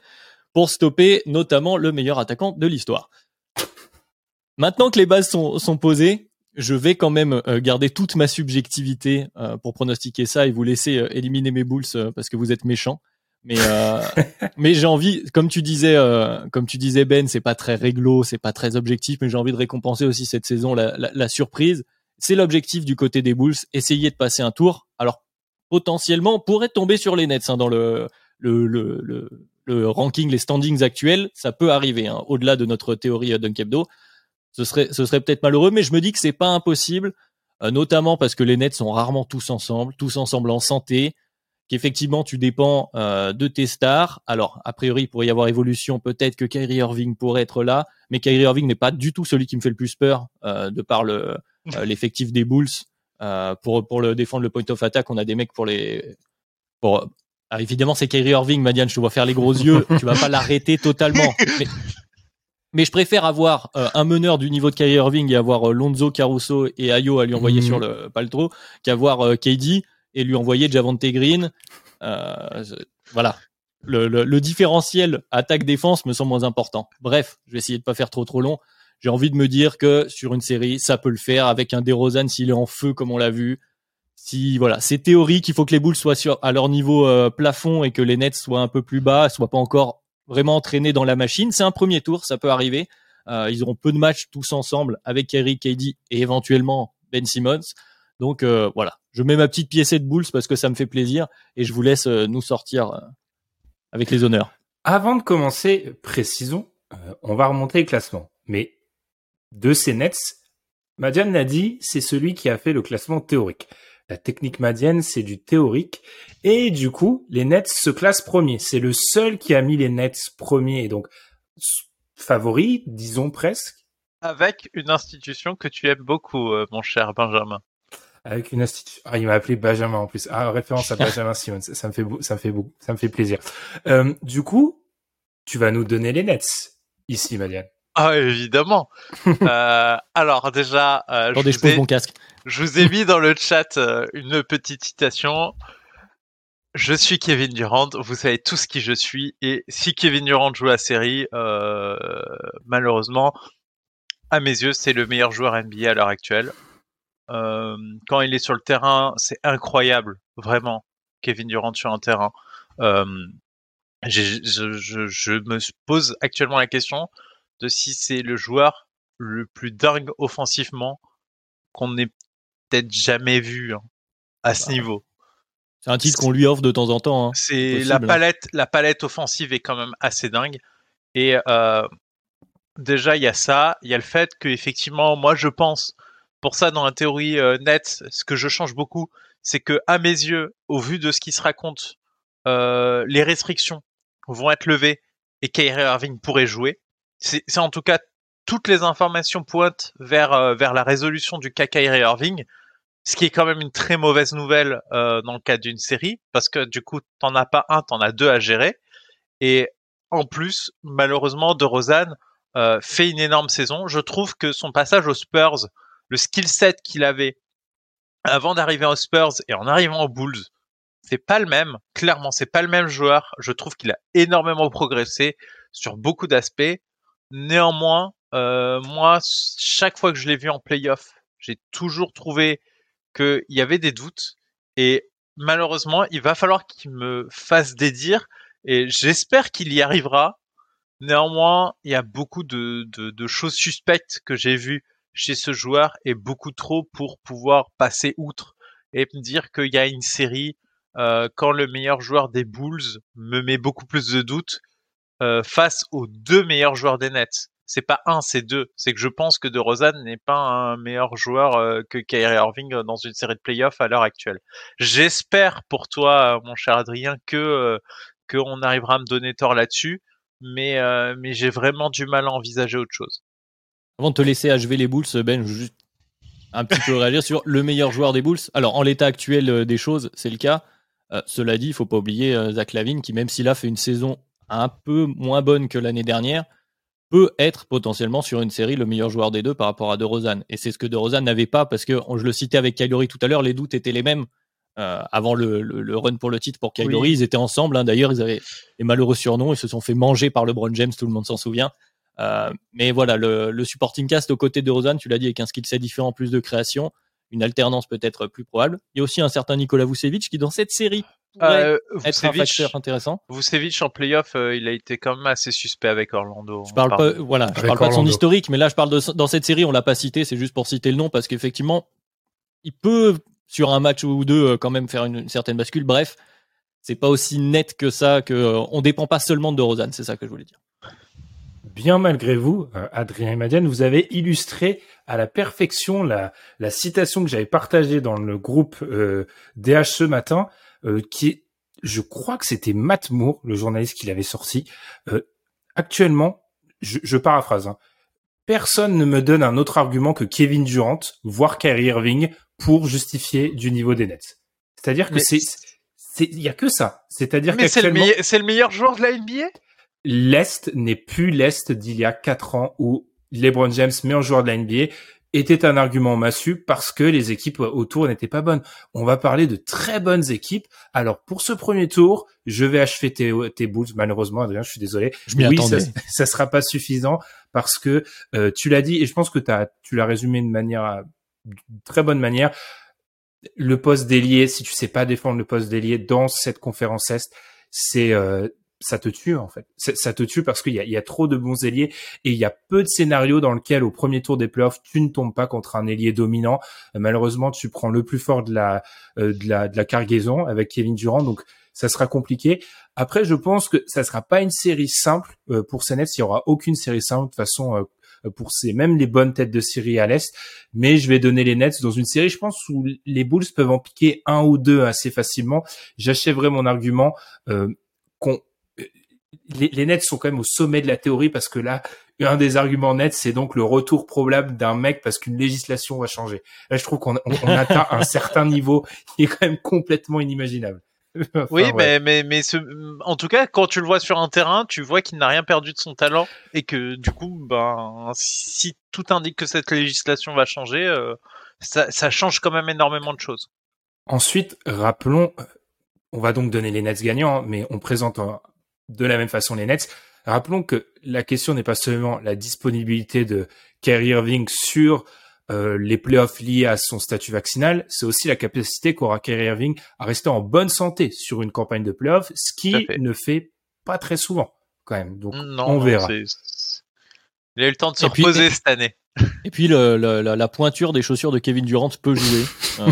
pour stopper, notamment le meilleur attaquant de l'histoire. Maintenant que les bases sont, sont posées, je vais quand même euh, garder toute ma subjectivité euh, pour pronostiquer ça et vous laisser éliminer mes boules parce que vous êtes méchants. Mais euh, <laughs> mais j'ai envie, comme tu disais, euh, comme tu disais Ben, c'est pas très réglo, c'est pas très objectif, mais j'ai envie de récompenser aussi cette saison la, la, la surprise. C'est l'objectif du côté des Bulls, essayer de passer un tour. Alors potentiellement pourrait tomber sur les Nets hein, dans le le, le, le le ranking, les standings actuels, ça peut arriver. Hein, Au-delà de notre théorie euh, Dunkebdo, ce serait ce serait peut-être malheureux, mais je me dis que c'est pas impossible, euh, notamment parce que les Nets sont rarement tous ensemble, tous ensemble en santé qu'effectivement tu dépends euh, de tes stars. Alors, a priori, il pourrait y avoir évolution, peut-être que Kyrie Irving pourrait être là, mais Kyrie Irving n'est pas du tout celui qui me fait le plus peur euh, de par le euh, <laughs> l'effectif des Bulls. Euh, pour pour le défendre le point of attack, on a des mecs pour les pour alors évidemment c'est Kyrie Irving, Madiane, je te vois faire les gros yeux, tu vas pas <laughs> l'arrêter totalement. Mais, mais, je préfère avoir euh, un meneur du niveau de Kyrie Irving et avoir Lonzo, Caruso et Ayo à lui envoyer mmh. sur le paltro qu'avoir KD et lui envoyer Javante Green. Euh, voilà. Le, le, le, différentiel attaque-défense me semble moins important. Bref, je vais essayer de pas faire trop trop long. J'ai envie de me dire que sur une série, ça peut le faire avec un DeRozan s'il est en feu comme on l'a vu. Si voilà, c'est théorique, il faut que les Bulls soient sur à leur niveau euh, plafond et que les Nets soient un peu plus bas, soient pas encore vraiment entraînés dans la machine. C'est un premier tour, ça peut arriver. Euh, ils auront peu de matchs tous ensemble avec Kerry, KD et éventuellement Ben Simmons. Donc euh, voilà, je mets ma petite pièce de Bulls parce que ça me fait plaisir et je vous laisse euh, nous sortir avec les honneurs. Avant de commencer, précisons, on va remonter le classement. Mais de ces Nets, Madiane l'a c'est celui qui a fait le classement théorique. La technique Madiane, c'est du théorique. Et du coup, les Nets se classent premiers. C'est le seul qui a mis les Nets premiers et donc favoris, disons presque. Avec une institution que tu aimes beaucoup, mon cher Benjamin. avec une institution. Ah, il m'a appelé Benjamin en plus. Ah, référence à <laughs> Benjamin Simmons. Ça me fait ça me fait beaucoup, ça me fait plaisir. Euh, du coup, tu vas nous donner les nets ici, Madiane. Ah, évidemment. <laughs> euh, alors déjà, euh, Attendez, je, pose mon casque. Je vous ai mis dans le chat euh, une petite citation. Je suis Kevin Durant, vous savez tous qui je suis, et si Kevin Durant joue la série, euh, malheureusement, à mes yeux, c'est le meilleur joueur NBA à l'heure actuelle. Euh, quand il est sur le terrain, c'est incroyable, vraiment, Kevin Durant sur un terrain. Je, je, je, me pose actuellement la question de si c'est le joueur le plus dingue offensivement qu'on ait peut-être jamais vu hein, à ce bah, niveau. C'est un titre qu'on lui offre de temps en temps. Hein. C'est la hein. palette, la palette offensive est quand même assez dingue. Et euh, déjà il y a ça, il y a le fait que effectivement, moi je pense, pour ça dans la théorie euh, nette, ce que je change beaucoup, c'est que à mes yeux, au vu de ce qui se raconte, euh, les restrictions vont être levées et Kyrie Irving pourrait jouer. C'est en tout cas toutes les informations pointent vers euh, vers la résolution du cas Kyrie Irving, ce qui est quand même une très mauvaise nouvelle euh, dans le cadre d'une série parce que du coup t'en as pas un, t'en as deux à gérer. Et en plus, malheureusement, De Rosanne euh, fait une énorme saison. Je trouve que son passage aux Spurs, le skill set qu'il avait avant d'arriver aux Spurs et en arrivant aux Bulls, c'est pas le même. Clairement, c'est pas le même joueur. Je trouve qu'il a énormément progressé sur beaucoup d'aspects. Néanmoins, euh, moi, chaque fois que je l'ai vu en playoff, j'ai toujours trouvé qu'il y avait des doutes. Et malheureusement, il va falloir qu'il me fasse dédire. Et j'espère qu'il y arrivera. Néanmoins, il y a beaucoup de, choses suspectes que j'ai vues chez ce joueur et beaucoup trop pour pouvoir passer outre et me dire qu'il y a une série euh, quand le meilleur joueur des Bulls me met beaucoup plus de doutes euh, face aux deux meilleurs joueurs des Nets. C'est pas un, c'est deux. C'est que je pense que De DeRozan n'est pas un meilleur joueur euh, que Kyrie Irving dans une série de playoffs à l'heure actuelle. J'espère pour toi, mon cher Adrien, que qu'on arrivera à me donner tort là-dessus mais, euh, mais j'ai vraiment du mal à envisager autre chose. Avant de te laisser achever les Bulls, Ben, juste un petit peu réagir sur le meilleur joueur des Bulls. Alors, en l'état actuel euh, des choses, c'est le cas. Euh, cela dit, il faut pas oublier Zach Lavine, qui même s'il a fait une saison un peu moins bonne que l'année dernière, peut être potentiellement sur une série le meilleur joueur des deux par rapport à DeRozan. Et c'est ce que DeRozan n'avait pas parce que je le citais avec Kylori tout à l'heure, les doutes étaient les mêmes euh, avant le, le, run pour le titre pour Kylori. Ils étaient ensemble. Hein. D'ailleurs, ils avaient les malheureux surnoms. Ils se sont fait manger par LeBron James. Tout le monde s'en souvient. Euh, mais voilà, le, le, supporting cast aux côtés de Rosanne, tu l'as dit, avec un skill set différent, plus de création, une alternance peut-être plus probable. Il y a aussi un certain Nikola Vucevic qui, dans cette série, euh, être un facteur intéressant. Vucevic en playoff, euh, il a été quand même assez suspect avec Orlando. Je parle pas, voilà, je parle pas de son historique, mais là, je parle de dans cette série, on l'a pas cité, c'est juste pour citer le nom parce qu'effectivement, il peut sur un match ou deux euh, quand même faire une, certaine bascule. Bref, c'est pas aussi net que ça que euh, on dépend pas seulement de Rosanne, c'est ça que je voulais dire. Bien malgré vous, euh, Adrien et Madiane, vous avez illustré à la perfection la, la citation que j'avais partagée dans le groupe DH ce matin, qui est, je crois que c'était Matt Moore, le journaliste qui l'avait sorti. actuellement, je, je paraphrase, hein, personne ne me donne un autre argument que Kevin Durant, voire Kyrie Irving, pour justifier du niveau des Nets. C'est-à-dire que c'est, il y a que ça. C'est-à-dire que c'est le, le meilleur joueur de la NBA. L'Est n'est plus l'Est d'il y a quatre ans où LeBron James, meilleur joueur de la NBA, était un argument massu parce que les équipes autour n'étaient pas bonnes. On va parler de très bonnes équipes. Alors pour ce premier tour, je vais achever tes, tes Bulls. Malheureusement, Adrien, je suis désolé. Je oui, ça, ça sera pas suffisant parce que euh, tu l'as dit et je pense que as, tu l'as résumé de manière très bonne manière. Le poste d'ailier, si tu sais pas défendre le poste d'ailier dans cette conférence Est, c'est euh, ça te tue en fait. Ça te tue parce qu'il y a, y a trop de bons ailiers et il y a peu de scénarios dans lesquels au premier tour des playoffs tu ne tombes pas contre un ailier dominant. Euh, malheureusement, tu prends le plus fort de la, euh, de la de la cargaison avec Kevin Durant, donc ça sera compliqué. Après, je pense que ça sera pas une série simple pour ces Nets. Il y aura aucune série simple de toute façon euh, pour ces même les bonnes têtes de série à l'est. Mais je vais donner les Nets dans une série, je pense, où les Bulls peuvent en piquer un ou deux assez facilement. J'achèverai mon argument euh, qu'on les, les, Nets sont quand même au sommet de la théorie parce que là, un des arguments nets, c'est donc le retour probable d'un mec parce qu'une législation va changer. Là, je trouve qu'on on, atteint un <laughs> certain niveau qui est quand même complètement inimaginable. oui, mais mais mais ce... en tout cas, quand tu le vois sur un terrain, tu vois qu'il n'a rien perdu de son talent et que du coup, ben, si tout indique que cette législation va changer, euh, ça, ça change quand même énormément de choses. Ensuite, rappelons, on va donc donner les Nets gagnants, mais on présente de la même façon les Nets. Rappelons que la question n'est pas seulement la disponibilité de Kyrie Irving sur euh, les playoffs liés à son statut vaccinal, c'est aussi la capacité qu'aura Kyrie Irving à rester en bonne santé sur une campagne de playoffs, ce qui ne fait pas très souvent quand même. Donc on verra. Il a eu le temps de se reposer cette année. Et puis le, la, pointure des chaussures de Kevin Durant peut jouer. <laughs> Euh,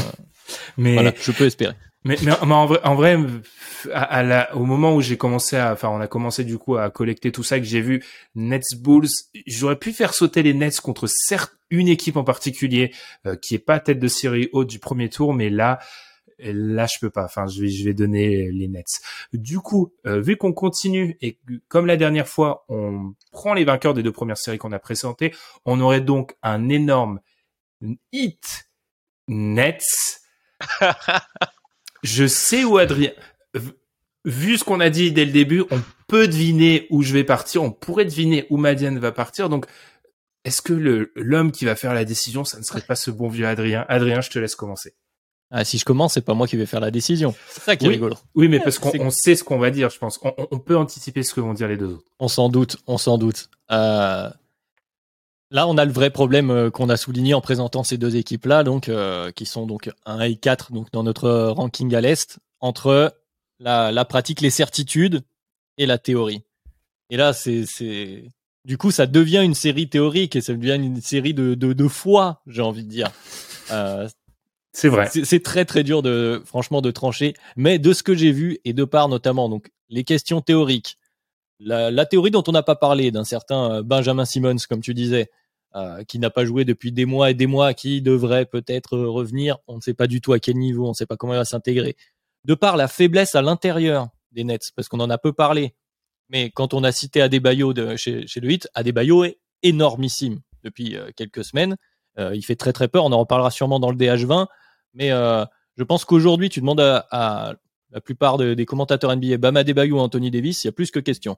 mais voilà, je peux espérer. Mais, mais, en vrai, en vrai à, la, au moment où j'ai commencé à, enfin, on a commencé du coup à collecter tout ça, que j'ai vu Nets Bulls, j'aurais pu faire sauter les Nets contre certes une équipe en particulier euh, qui est pas tête de série haute du premier tour, mais là, là je peux pas. Enfin, je vais, je vais donner les Nets. Du coup, euh, vu qu'on continue et comme la dernière fois, on prend les vainqueurs des deux premières séries qu'on a présentées, on aurait donc un énorme hit Nets. <laughs> je sais où Adrien, vu ce qu'on a dit dès le début, on peut deviner où je vais partir, on pourrait deviner où Madiane va partir. Donc, est-ce que l'homme qui va faire la décision, ça ne serait pas ce bon vieux Adrien? Adrien, je te laisse commencer. Ah, si je commence, c'est pas moi qui vais faire la décision. C'est ça qui est oui, rigolo. Oui, mais parce qu'on sait ce qu'on va dire, je pense. On, on, peut anticiper ce que vont dire les deux autres. On s'en doute, on s'en doute. Euh, Là, on a le vrai problème euh, qu'on a souligné en présentant ces deux équipes-là, donc euh, qui sont donc 1 et 4 donc dans notre ranking à l'est, entre la, la, pratique, les certitudes et la théorie. Et là, c'est du coup, ça devient une série théorique et ça devient une série de de, de foi, j'ai envie de dire. Euh, c'est vrai. C'est très très dur de franchement de trancher, mais de ce que j'ai vu et de part notamment donc les questions théoriques, la, la, théorie dont on n'a pas parlé, d'un certain euh, Benjamin Simmons, comme tu disais, euh, qui n'a pas joué depuis des mois et des mois, qui devrait peut-être revenir. On ne sait pas du tout à quel niveau, on ne sait pas comment il va s'intégrer. De par la faiblesse à l'intérieur des Nets, parce qu'on en a peu parlé, mais quand on a cité Adebayo de, chez, chez le Hit, Adebayo est énormissime depuis euh, quelques semaines. Euh, il fait très très peur. On en reparlera sûrement dans le DH20, mais je pense qu'aujourd'hui, tu demandes à, à la plupart des commentateurs NBA, Bama Adebayo ou Anthony Davis, il y a plus que question.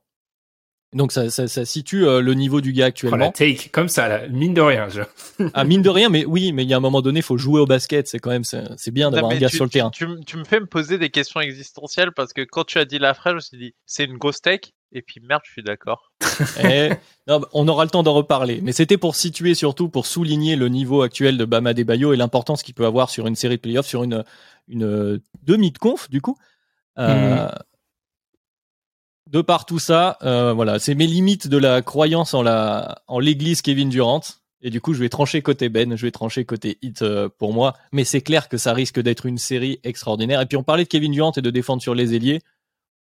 Donc ça, ça, ça situe euh, le niveau du gars actuellement. Oh, la take comme ça, là, mine de rien. Je... <laughs> ah mine de rien, mais oui, mais il y a un moment donné, il faut jouer au basket. C'est quand même, c'est bien d'avoir un gars sur le terrain. Tu, tu, me fais me poser des questions existentielles parce que quand tu as dit la phrase, je me suis dit, c'est une grosse take. Et puis merde, je suis d'accord. <laughs> Eh, on aura le temps d'en reparler. Mais c'était pour situer surtout, pour souligner le niveau actuel de Bama Bayo et l'importance qu'il peut avoir sur une série de playoffs, sur une, une demi de conf du coup. Euh, mhm de par tout ça, euh, voilà, c'est mes limites de la croyance en la en l'église Kevin Durant. Et du coup, je vais trancher côté Ben, je vais trancher côté Hit euh, pour moi. Mais c'est clair que ça risque d'être une série extraordinaire. Et puis on parlait de Kevin Durant et de défendre sur les ailiers.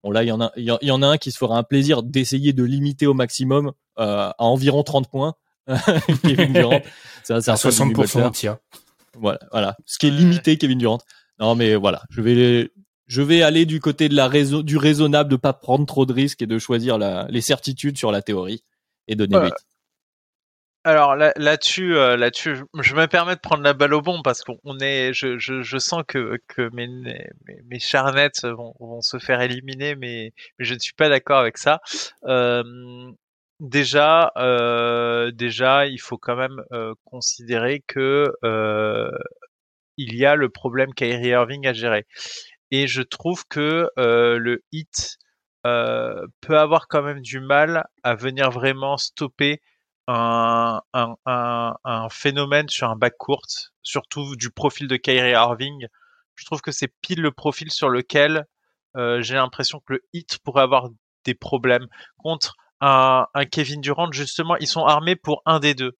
Bon là, il y en a, il y en a un qui se fera un plaisir d'essayer de limiter au maximum euh, à environ 30 points. <laughs> Kevin Durant, c'est à 60% de tir. Voilà, voilà, ce qui est limité Kevin Durant. Non mais voilà, je vais je vais aller du côté de la du raisonnable, de pas prendre trop de risques et de choisir la, les certitudes sur la théorie et donner 8. Alors là-dessus, euh, là-dessus, je me permets de prendre la balle au bon parce qu'on est, je, je, je, sens que, que mes, mes, mes charnettes vont, vont, se faire éliminer, mais, mais je ne suis pas d'accord avec ça. Euh, déjà, euh, déjà, il faut quand même euh, considérer que euh, il y a le problème Kyrie Irving à gérer et je trouve que euh, le hit euh, peut avoir quand même du mal à venir vraiment stopper un, phénomène sur un bac court, surtout du profil de Kyrie Irving. Je trouve que c'est pile le profil sur lequel euh, j'ai l'impression que le hit pourrait avoir des problèmes contre un, un Kevin Durant. Justement, ils sont armés pour un des deux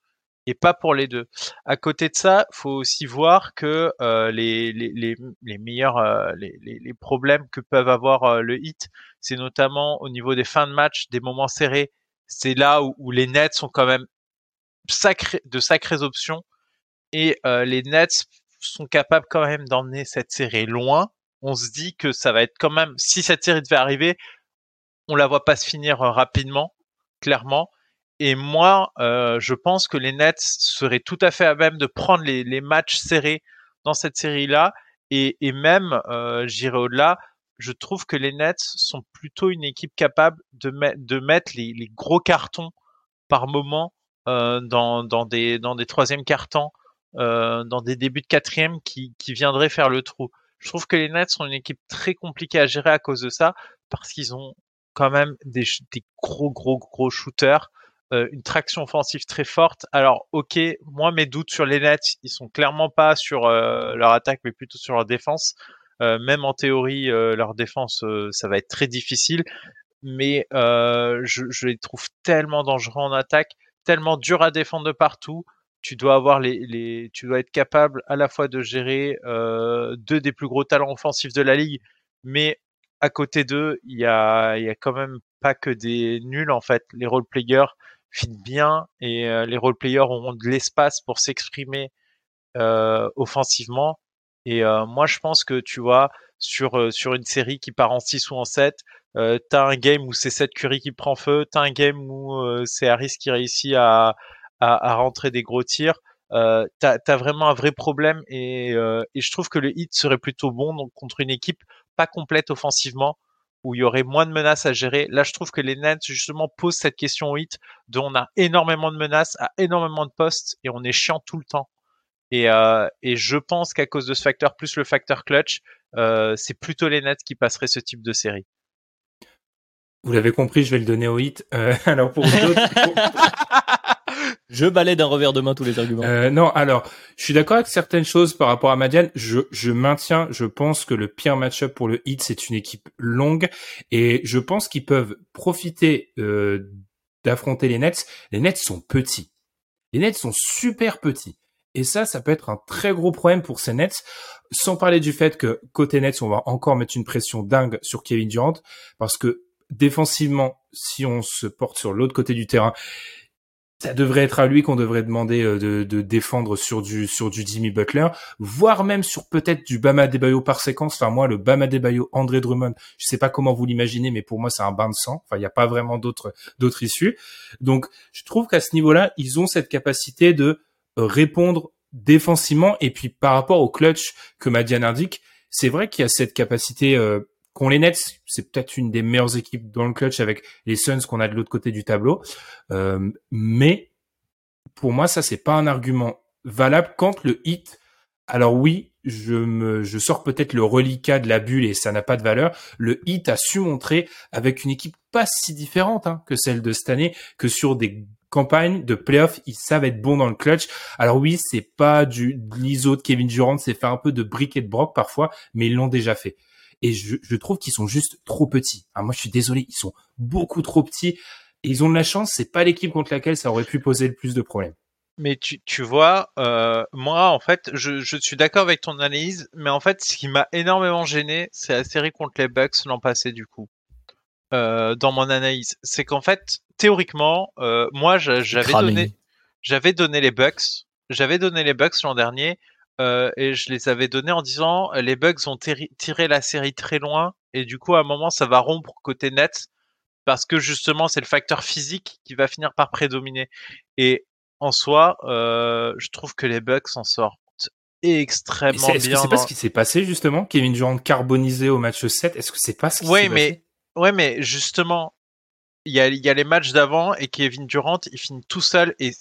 et pas pour les deux. À côté de ça, faut aussi voir que euh, les, les, les, les, meilleurs euh, les, les, problèmes que peuvent avoir euh, le hit, c'est notamment au niveau des fins de match, des moments serrés. C'est là où, où, les Nets sont quand même de sacrées options et les Nets sont capables quand même d'emmener cette série loin. On se dit que ça va être quand même, si cette série devait arriver, on la voit pas se finir rapidement, clairement. Et moi, je pense que les Nets seraient tout à fait à même de prendre les, les matchs serrés dans cette série-là. Et, et même, j'irai au-delà, je trouve que les Nets sont plutôt une équipe capable de, de mettre les, les, gros cartons par moment euh, dans, dans, des, dans des troisièmes cartons, euh, dans des débuts de quatrième qui, qui viendraient faire le trou. Je trouve que les Nets sont une équipe très compliquée à gérer à cause de ça, parce qu'ils ont quand même des, des gros, gros, gros shooters, euh, une traction offensive très forte. Alors, ok, moi mes doutes sur les Nets, ils sont clairement pas sur euh, leur attaque, mais plutôt sur leur défense. Euh, même en théorie, leur défense, ça va être très difficile. Mais je, les trouve tellement dangereux en attaque, tellement dur à défendre de partout. Tu dois avoir les, tu dois être capable à la fois de gérer deux des plus gros talents offensifs de la ligue, mais à côté d'eux, il y a, il y a quand même pas que des nuls en fait. Les role players filent bien et les role players ont de l'espace pour s'exprimer euh, offensivement. Et euh, moi, je pense que tu vois, sur, euh, sur une série qui part en 6 ou en 7, euh, t'as un game où c'est Seth Curry qui prend feu, t'as un game où euh, c'est Harris qui réussit à, à, à, rentrer des gros tirs. Euh, t'as as vraiment un vrai problème et, et je trouve que le hit serait plutôt bon donc contre une équipe pas complète offensivement où il y aurait moins de menaces à gérer. Là, je trouve que les Nets justement posent cette question au hit, dont on a énormément de menaces, à énormément de postes et on est chiant tout le temps. Et, euh, et je pense qu'à cause de ce facteur, plus le facteur clutch, euh, c'est plutôt les Nets qui passeraient ce type de série. Vous l'avez compris, je vais le donner au hit. Euh, <laughs> alors pour d'autres, <laughs> je balais d'un revers de main tous les arguments. Euh, non, alors je suis d'accord avec certaines choses par rapport à Madiane. Je, je maintiens, je pense que le pire match-up pour le hit, c'est une équipe longue et je pense qu'ils peuvent profiter euh, d'affronter les Nets. Les Nets sont petits. Les Nets sont super petits. Et ça, ça peut être un très gros problème pour ces Nets, sans parler du fait que côté Nets, on va encore mettre une pression dingue sur Kevin Durant, parce que défensivement, si on se porte sur l'autre côté du terrain, ça devrait être à lui qu'on devrait demander euh, de, de, défendre sur du sur du Jimmy Butler, voire même sur peut-être du Bama Debayo par séquence. Enfin moi, le Bama Debayo, André Drummond, je sais pas comment vous l'imaginez, mais pour moi c'est un bain de sang. Enfin il n'y a pas vraiment d'autres d'autres issues. Donc je trouve qu'à ce niveau-là, ils ont cette capacité de répondre défensivement et puis par rapport au clutch que Madiane indique, c'est vrai qu'il y a cette capacité euh, qu'ont les Nets, c'est peut-être une des meilleures équipes dans le clutch avec les Suns qu'on a de l'autre côté du tableau, euh, mais pour moi ça c'est pas un argument valable quand le hit. Alors oui, je me, je sors peut-être le reliquat de la bulle et ça n'a pas de valeur. Le hit a su montrer avec une équipe pas si différente hein, que celle de cette année, que sur des campagne de playoff, ils savent être bons dans le clutch. Alors oui, c'est pas du l'ISO de Kevin Durant, c'est faire un peu de brick et de broc parfois, mais ils l'ont déjà fait. Et je, je trouve qu'ils sont juste trop petits. Ah, moi, je suis désolé, ils sont beaucoup trop petits. Et ils ont de la chance, c'est pas l'équipe contre laquelle ça aurait pu poser le plus de problèmes. Mais tu, tu vois, euh, moi, en fait, je, je suis d'accord avec ton analyse, mais en fait, ce qui m'a énormément gêné, c'est la série contre les Bucks l'an passé, du coup. Euh, dans mon analyse, c'est qu'en fait, théoriquement, euh, moi, j'avais donné, j'avais donné les Bucks, j'avais donné les Bucks l'an dernier, euh, et je les avais donnés en disant les Bucks ont tiré la série très loin, et du coup, à un moment, ça va rompre côté net, parce que justement, c'est le facteur physique qui va finir par prédominer. Et en soi, euh, je trouve que les Bucks en sortent extrêmement bien. Est-ce que c'est pas ce qui s'est passé justement? Kevin Durant carbonisé au match 7 Est-ce que c'est pas ce qui ouais, s'est mais, passé? Ouais, mais justement, il y a, y a les matchs d'avant et Kevin Durant, il finit tout seul et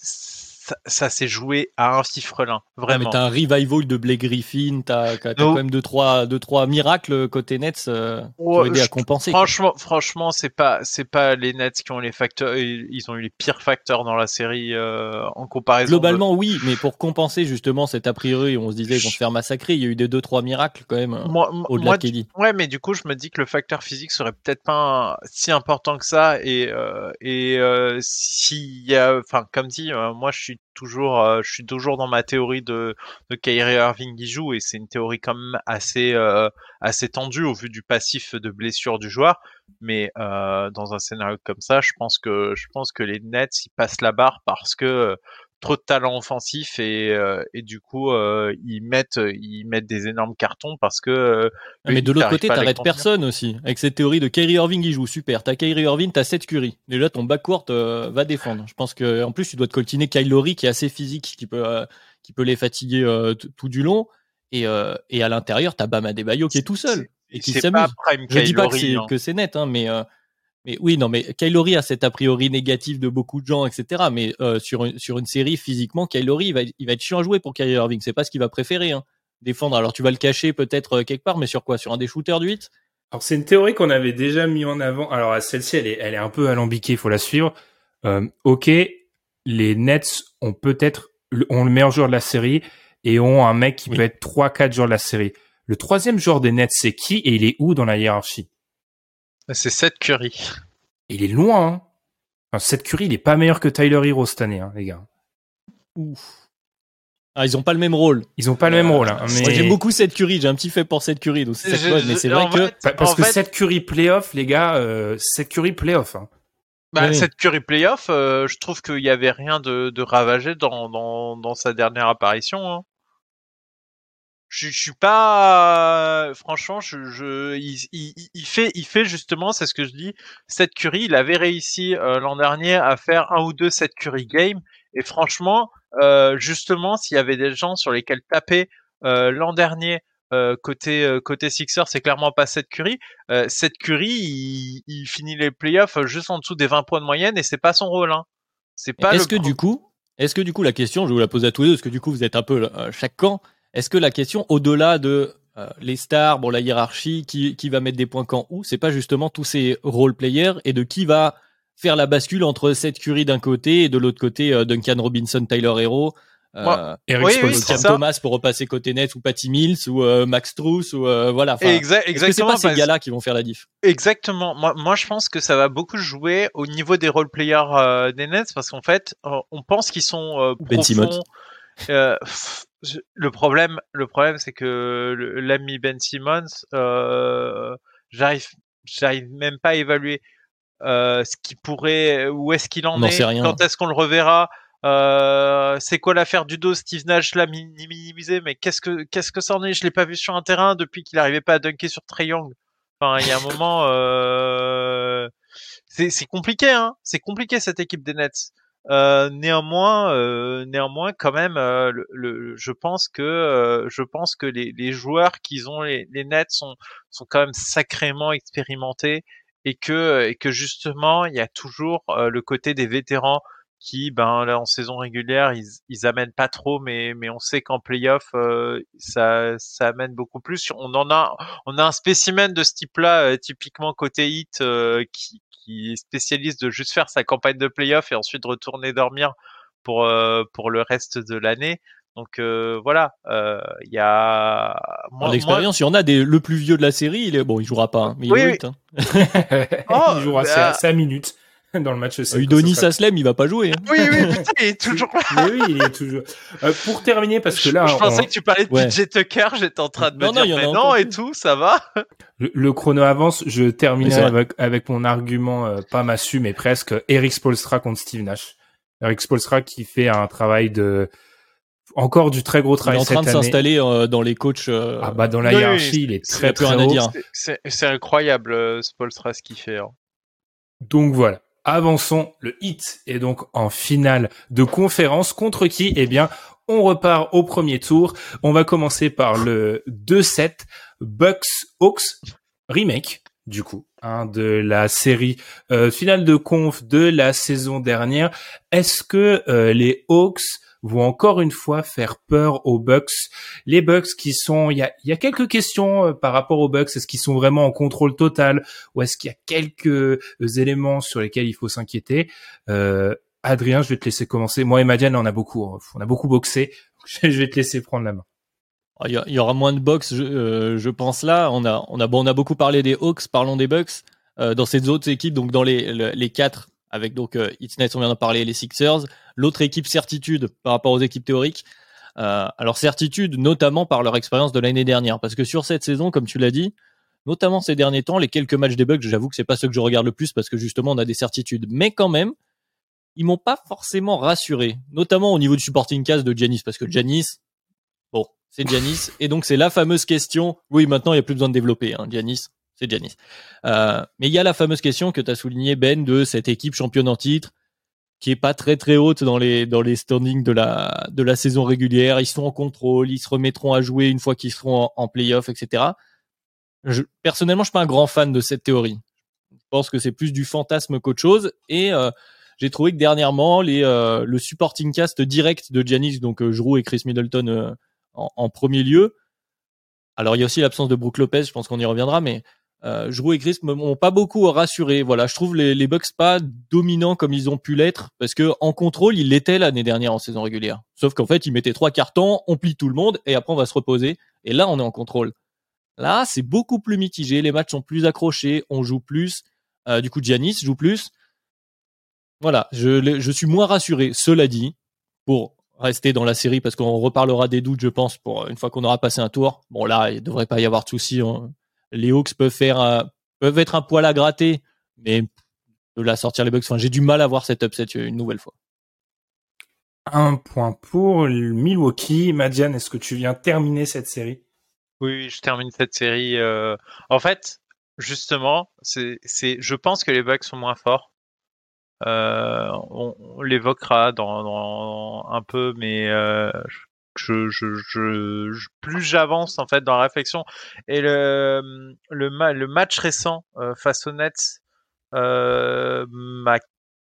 ça, ça s'est joué à un fifrelin, vraiment. Ah, mais t'as un revival de Blake Griffin, t'as as, quand même deux trois, deux, trois miracles côté Nets euh, ouais, qui ont aidé à compenser. Franchement, franchement, c'est pas, c'est pas les Nets qui ont les facteurs, ils ont eu les pires facteurs dans la série euh, en comparaison. Globalement, de... oui, mais pour compenser justement cet a priori, on se disait qu'ils vont se faire massacrer, il y a eu des deux trois miracles quand même moi, au-delà de Kelly. Ouais, mais du coup, je me dis que le facteur physique serait peut-être pas un, si important que ça et euh, et euh, s'il y a, enfin, comme dit, euh, moi, je suis toujours, euh, je suis toujours dans ma théorie de, de Kyrie Irving qui joue et c'est une théorie quand même assez, euh, assez tendue au vu du passif de blessure du joueur. Mais euh, dans un scénario comme ça, je pense que, je pense que les Nets ils passent la barre parce que trop de talent offensif et, euh, et du coup euh, ils mettent ils mettent des énormes cartons parce que euh, Ah, mais de l'autre côté, t'arrêtes personne aussi. Avec cette théorie de Kyrie Irving, il joue super. T'as Kyrie Irving, t'as Seth Curry. Déjà, ton backcourt euh, va défendre. Je pense que en plus, tu dois te coltiner Kyle Lowry qui est assez physique, qui peut euh, qui peut les fatiguer euh, tout du long. Et, euh, et à l'intérieur, t'as Bam Adebayo qui est tout seul et qui s'amuse. Je dis pas que Kylori, c'est hein. que c'est net, hein, mais euh, mais oui, non, mais Kylori a cet a priori négatif de beaucoup de gens, etc. Mais euh, sur une sur une série physiquement, Kylori il va il va être chiant à jouer pour Kyrie Irving. C'est pas ce qu'il va préférer. Hein. Défendre. Alors tu vas le cacher peut-être euh, quelque part, mais sur quoi? Sur un des shooters du 8 Alors c'est une théorie qu'on avait déjà mis en avant. Alors celle-ci, elle est, elle est un peu alambiquée, il faut la suivre. Euh, ok, les Nets ont peut-être le- ont le meilleur joueur de la série et ont un mec qui Oui. peut être 3-4 joueurs de la série. Le troisième joueur des Nets, c'est qui et il est où dans la hiérarchie? C'est Seth Curry. Il est loin. Hein. Enfin, Seth Curry, il est pas meilleur que Tyler Hero cette année, hein, les gars. Ouf. Ah, ils ont pas le même rôle. Ils ont pas le même rôle. Hein, mais... J'aime beaucoup cette Curry. J'ai un petit fait pour cette Curry, donc c'est Je- mais vrai que Parce que fait- Seth Curry playoff, les gars, euh, Seth Curry playoff. Hein. Bah, Oui. cette Curry playoff, euh, je trouve qu'il y avait rien de, de ravagé dans, dans, dans sa dernière apparition. Hein. Je, je suis pas, franchement, je, je, il, il, il fait, il fait justement, c'est ce que je dis. Cette Curry, il avait réussi euh, l'an dernier à faire un ou deux cette Curry game, et franchement, euh, justement, s'il y avait des gens sur lesquels taper euh, l'an dernier euh, côté euh, côté Sixers, c'est clairement pas cette Curry. Euh, cette Curry, il, il finit les playoffs juste en dessous des 20 points de moyenne et c'est pas son rôle. Hein. C'est pas. Est-ce que pro- du coup, est-ce que du coup la question, je vais vous la poser à tous les deux, parce que du coup vous êtes un peu euh, chaque camp. Est-ce que la question, au-delà de euh, les stars, bon la hiérarchie, qui, qui va mettre des points quand où, c'est pas justement tous ces role players et de qui va faire la bascule entre Seth Curry d'un côté et de l'autre côté euh, Duncan Robinson, Tyler Hero, euh, Eric Oui. Thomas pour repasser côté net ou Patty Mills ou euh, Max Truss ou euh, voilà. Enfin, Exa- est-ce que c'est exactement. pas ces gars-là qui vont faire la diff? Exactement. Moi, moi, je pense que ça va beaucoup jouer au niveau des role players euh, des Nets parce qu'en fait, euh, on pense qu'ils sont euh, Ou Ben le problème, le problème, c'est que l'ami Ben Simmons, euh, j'arrive, j'arrive même pas à évaluer euh, ce qui pourrait, où est-ce qu'il en est, quand est-ce qu'on le reverra. Euh, c'est quoi l'affaire du dos Steve Nash l'a mi- minimisé, mais qu'est-ce que qu'est-ce que ça en est? Je l'ai pas vu sur un terrain depuis qu'il n'arrivait pas à dunker sur Trey Young. Enfin, il y a un moment, euh, c'est c'est compliqué, hein. C'est compliqué cette équipe des Nets. Euh, néanmoins, euh, néanmoins, quand même, euh, je pense que je pense que les, joueurs qu'ils ont les, les Nets sont sont quand même sacrément expérimentés et que et que justement il y a toujours le côté des vétérans qui, ben là en saison régulière, ils, ils amènent pas trop, mais mais on sait qu'en playoff, euh, ça ça amène beaucoup plus. On en a on a un spécimen de ce type-là, euh, typiquement côté hit, euh, qui qui est spécialiste de juste faire sa campagne de playoff et ensuite retourner dormir pour euh, pour le reste de l'année. Donc euh, voilà, euh, il y a moi, L'expérience, il y en a des, le plus vieux de la série, il est, bon, il jouera pas, hein, mais il Oui, huit, hein. <laughs> Oh, il jouera bah- 5 minutes <laughs> dans le match. c'est- Udonis ce sera- Aslem, il va pas jouer. hein. Oui, oui, putain, il est toujours là. Mais oui, il est toujours. Euh, pour terminer, parce que là, je pensais on- que tu parlais de Ouais. PJ Tucker, j'étais en train de me Non, non, il y dire mais non encore et tout, ça va. le, le chrono avance. Je terminerai avec, avec mon argument, euh, pas massu, mais presque. Eric Spolstra contre Steve Nash. Eric Spolstra qui fait un travail de encore du très gros Il est travail en train cette de s'installer euh, dans les coachs. euh, Ah bah dans la Oui, oui, hiérarchie, il est c'est- très très à haut. dire. C'est- incroyable, euh, Spolstra, ce qu'il fait. hein. Donc voilà. Avançons. Le hit est donc en finale de conférence. Contre qui? Eh bien, on repart au premier tour. On va commencer par le 2-7 Bucks Hawks remake, du coup, hein, de la série euh, finale de conf de la saison dernière. Est-ce que euh, les Hawks vont encore une fois faire peur aux Bucks Les Bucks qui sont, il y a, y a quelques questions euh, par rapport aux Bucks. Est-ce qu'ils sont vraiment en contrôle total ou est-ce qu'il y a quelques euh, éléments sur lesquels il faut s'inquiéter? Euh, Adrien, je vais te laisser commencer. Moi et Madiane, on a beaucoup, on a beaucoup boxé. <laughs> Je vais te laisser prendre la main. Ah, Il y, aura moins de box, je, euh, je pense là. On a, on a, bon, on a beaucoup parlé des Hawks, parlons des Bucks. Euh, dans ces autres équipes, donc dans les, le- les quatre, avec donc euh, It's on vient d'en parler, les Sixers. L'autre équipe certitude par rapport aux équipes théoriques. Euh, alors certitude, notamment par leur expérience de l'année dernière, parce que sur cette saison, comme tu l'as dit, notamment ces derniers temps, les quelques matchs des Bucks, j'avoue que c'est pas ceux que je regarde le plus parce que justement on a des certitudes, mais quand même, ils m'ont pas forcément rassuré, notamment au niveau du supporting cast de Janis, parce que Janis, bon, c'est Janis, et donc c'est la fameuse question. Oui, maintenant il y a plus besoin de développer, hein, c'est Janis. Euh, mais il y a la fameuse question que tu as souligné Ben de cette équipe championne en titre qui est pas très très haute dans les dans les standings de la de la saison régulière. Ils sont en contrôle, ils se remettront à jouer une fois qu'ils seront en, en playoff, etc. Je, personnellement, je suis pas un grand fan de cette théorie. Je pense que c'est plus du fantasme qu'autre chose. Et euh, j'ai trouvé que dernièrement, les euh, le supporting cast direct de Giannis, donc euh, Giroud et Chris Middleton euh, en, en, premier lieu. Alors il y a aussi l'absence de Brook Lopez, je pense qu'on y reviendra, mais euh, Giroud et Chris m'ont pas beaucoup rassuré. Voilà, je trouve les, les Bucks pas dominants comme ils ont pu l'être parce que en contrôle ils l'étaient l'année dernière en saison régulière. Sauf qu'en fait ils mettaient trois cartons, on plie tout le monde et après on va se reposer. Et là on est en contrôle. Là c'est beaucoup plus mitigé, les matchs sont plus accrochés, on joue plus. Euh, du coup Giannis joue plus. Voilà, je, je suis moins rassuré. Cela dit, pour rester dans la série parce qu'on reparlera des doutes, je pense, pour une fois qu'on aura passé un tour. Bon là, il devrait pas y avoir de soucis. Hein les Hawks peuvent faire peuvent être un poil à gratter, mais de la sortir les Bucks. Enfin, j'ai du mal à voir cette upset une nouvelle fois. Un point pour Milwaukee. Madiane, est-ce que tu viens terminer cette série? Oui, je termine cette série. Euh... En fait, justement, c'est, c'est, je pense que les Bucks sont moins forts. Euh, on, on l'évoquera dans, dans, un peu, mais euh, je, plus j'avance en fait dans la réflexion. Et le match récent euh, face aux Nets euh, m'a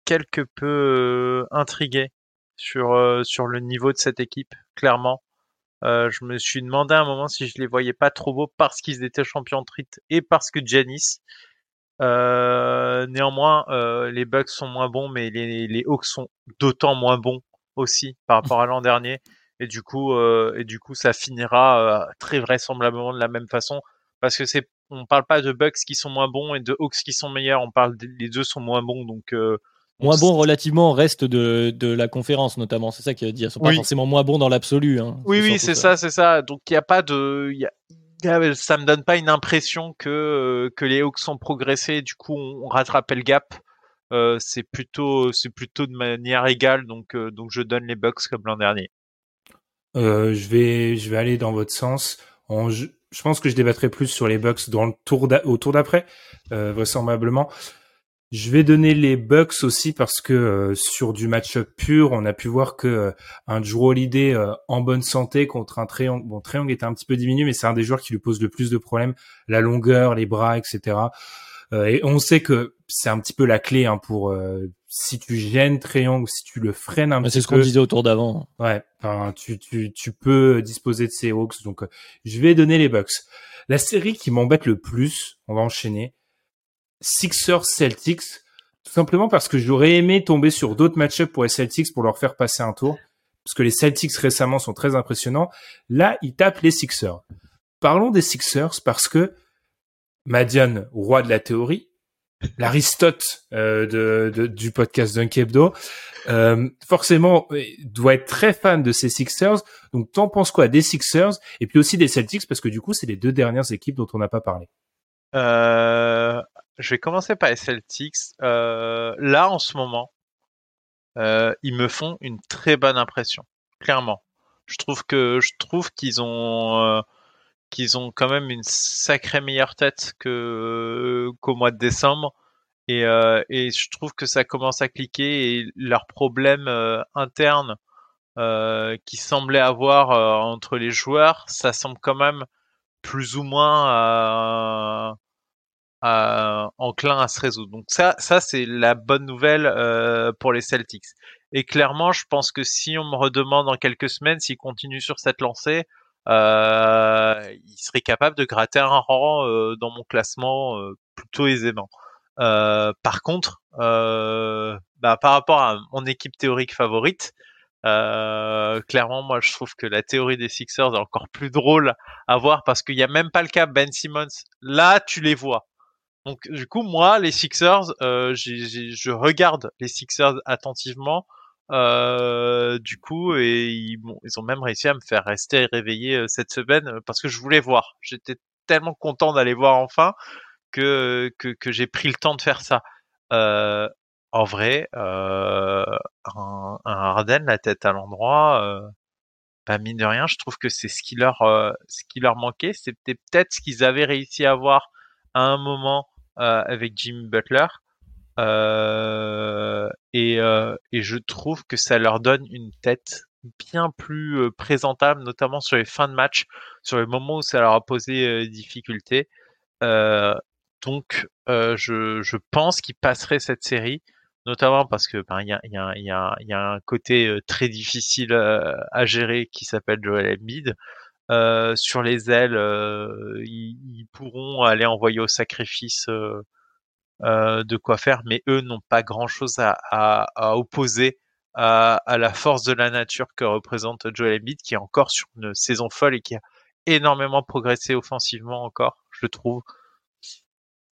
quelque peu euh, intrigué sur le niveau de cette équipe clairement. Je me suis demandé à un moment si je les voyais pas trop beaux parce qu'ils étaient champions de et parce que Janice néanmoins les Bucks sont moins bons mais les, les Hawks sont d'autant moins bons aussi par rapport à l'an dernier et du coup euh, et du coup ça finira euh, très vraisemblablement de la même façon parce que c'est on parle pas de Bucks qui sont moins bons et de Hawks qui sont meilleurs, on parle les deux sont moins bons donc euh, moins bons relativement au reste de, de la conférence notamment, c'est ça qui veut dire, ils sont pas forcément moins bons dans l'absolu hein. Oui oui, c'est ça, c'est ça. Donc il y a pas de y a, ça me donne pas une impression que que les Hawks sont progressés, du coup on, on rattrape le gap. C'est plutôt c'est plutôt de manière égale donc donc je donne les Bucks comme l'an dernier. Euh, je vais, je vais aller dans votre sens. En, je, pense que je débattrai plus sur les Bucks dans le tour au tour d'après, euh, vraisemblablement. Je vais donner les Bucks aussi parce que euh, sur du match-up pur, on a pu voir que euh, un Drew Holiday euh, en bonne santé contre un triangle, bon triangle était un petit peu diminué, mais c'est un des joueurs qui lui pose le plus de problèmes, la longueur, les bras, etc. Et on sait que c'est un petit peu la clé hein, pour si tu gênes Triangle, si tu le freines un petit peu. C'est ce qu'on disait autour d'avant. Ouais, enfin, tu, tu, tu peux disposer de ces Hawks. Donc, je vais donner les Bucks. La série qui m'embête le plus, on va enchaîner, Sixers Celtics, tout simplement parce que j'aurais aimé tomber sur d'autres match-ups pour les Celtics pour leur faire passer un tour, parce que les Celtics récemment sont très impressionnants. Là, ils tapent les Sixers. Parlons des Sixers parce que Madian, roi de la théorie, l'Aristote euh, du podcast Dunk Hebdo, euh, forcément doit être très fan de ces Sixers. Donc, t'en penses quoi des Sixers et puis aussi des Celtics? Parce que du coup, c'est les deux dernières équipes dont on n'a pas parlé. Euh, je vais commencer par les Celtics. Euh, là, en ce moment, euh, ils me font une très bonne impression, clairement. Je trouve je trouve qu'ils ont euh, qu'ils ont quand même une sacrée meilleure tête que qu'au mois de décembre. Et, euh, et, je trouve que ça commence à cliquer et leurs problèmes euh, internes euh, qui semblaient avoir euh, entre les joueurs, ça semble quand même plus ou moins enclin à se résoudre. Donc ça, ça c'est la bonne nouvelle euh, pour les Celtics. Et clairement, je pense que si on me redemande dans quelques semaines s'ils continuent sur cette lancée, euh, il serait capable de gratter un rang euh, dans mon classement euh, plutôt aisément. Euh, par contre, euh, bah, par rapport à mon équipe théorique favorite, clairement, moi, je trouve que la théorie des Sixers est encore plus drôle à voir parce qu'il n'y a même pas le cas Ben Simmons. Là, tu les vois. Donc, du coup, moi, les Sixers, je regarde les Sixers attentivement euh, du coup, et ils, bon, ils ont même réussi à me faire rester réveillé euh, cette semaine euh, parce que je voulais voir. J'étais tellement content d'aller voir enfin que, que, que j'ai pris le temps de faire ça. Euh, en vrai, euh, un, un la tête à l'endroit, euh, bah mine de rien, je trouve que c'est ce qui leur, ce qui leur manquait. C'était peut-être ce qu'ils avaient réussi à avoir à un moment avec Jimmy Butler. Euh, et, et je trouve que ça leur donne une tête bien plus présentable, notamment sur les fins de match, sur les moments où ça leur a posé difficulté. donc, je, pense qu'ils passeraient cette série notamment parce que il y a, un côté très difficile à gérer qui s'appelle Joel Embiid. Euh, sur les ailes, euh, ils, pourront aller envoyer au sacrifice euh, de quoi faire, mais eux n'ont pas grand-chose à, opposer à, la force de la nature que représente Joel Embiid, qui est encore sur une saison folle et qui a énormément progressé offensivement encore, je trouve.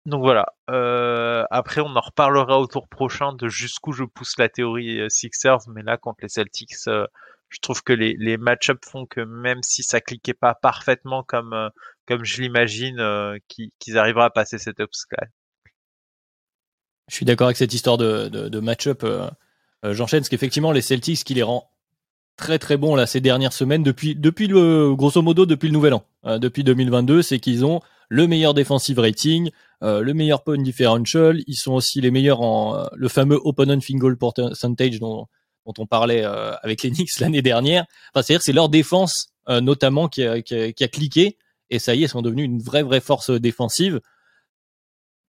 Donc voilà. Euh, après, on en reparlera au tour prochain de jusqu'où je pousse la théorie euh, Sixers, mais là contre les Celtics, euh, je trouve que les, match-ups font que même si ça cliquait pas parfaitement comme euh, comme je l'imagine, euh, qu'ils qu arriveront à passer cette obstacle. Je suis d'accord avec cette histoire de, de, de match-up. J'enchaîne parce qu'effectivement, les Celtics, qui les rend très très bons là ces dernières semaines, depuis le grosso modo depuis le Nouvel An, depuis 2022, c'est qu'ils ont le meilleur defensive rating, euh, le meilleur point differential. Ils sont aussi les meilleurs en euh, le fameux opponent finger percentage dont, on parlait euh, avec les Knicks <laughs> l'année dernière. Enfin, c'est-à-dire c'est leur défense notamment qui a, cliqué et ça y est, ils sont devenus une vraie vraie force défensive.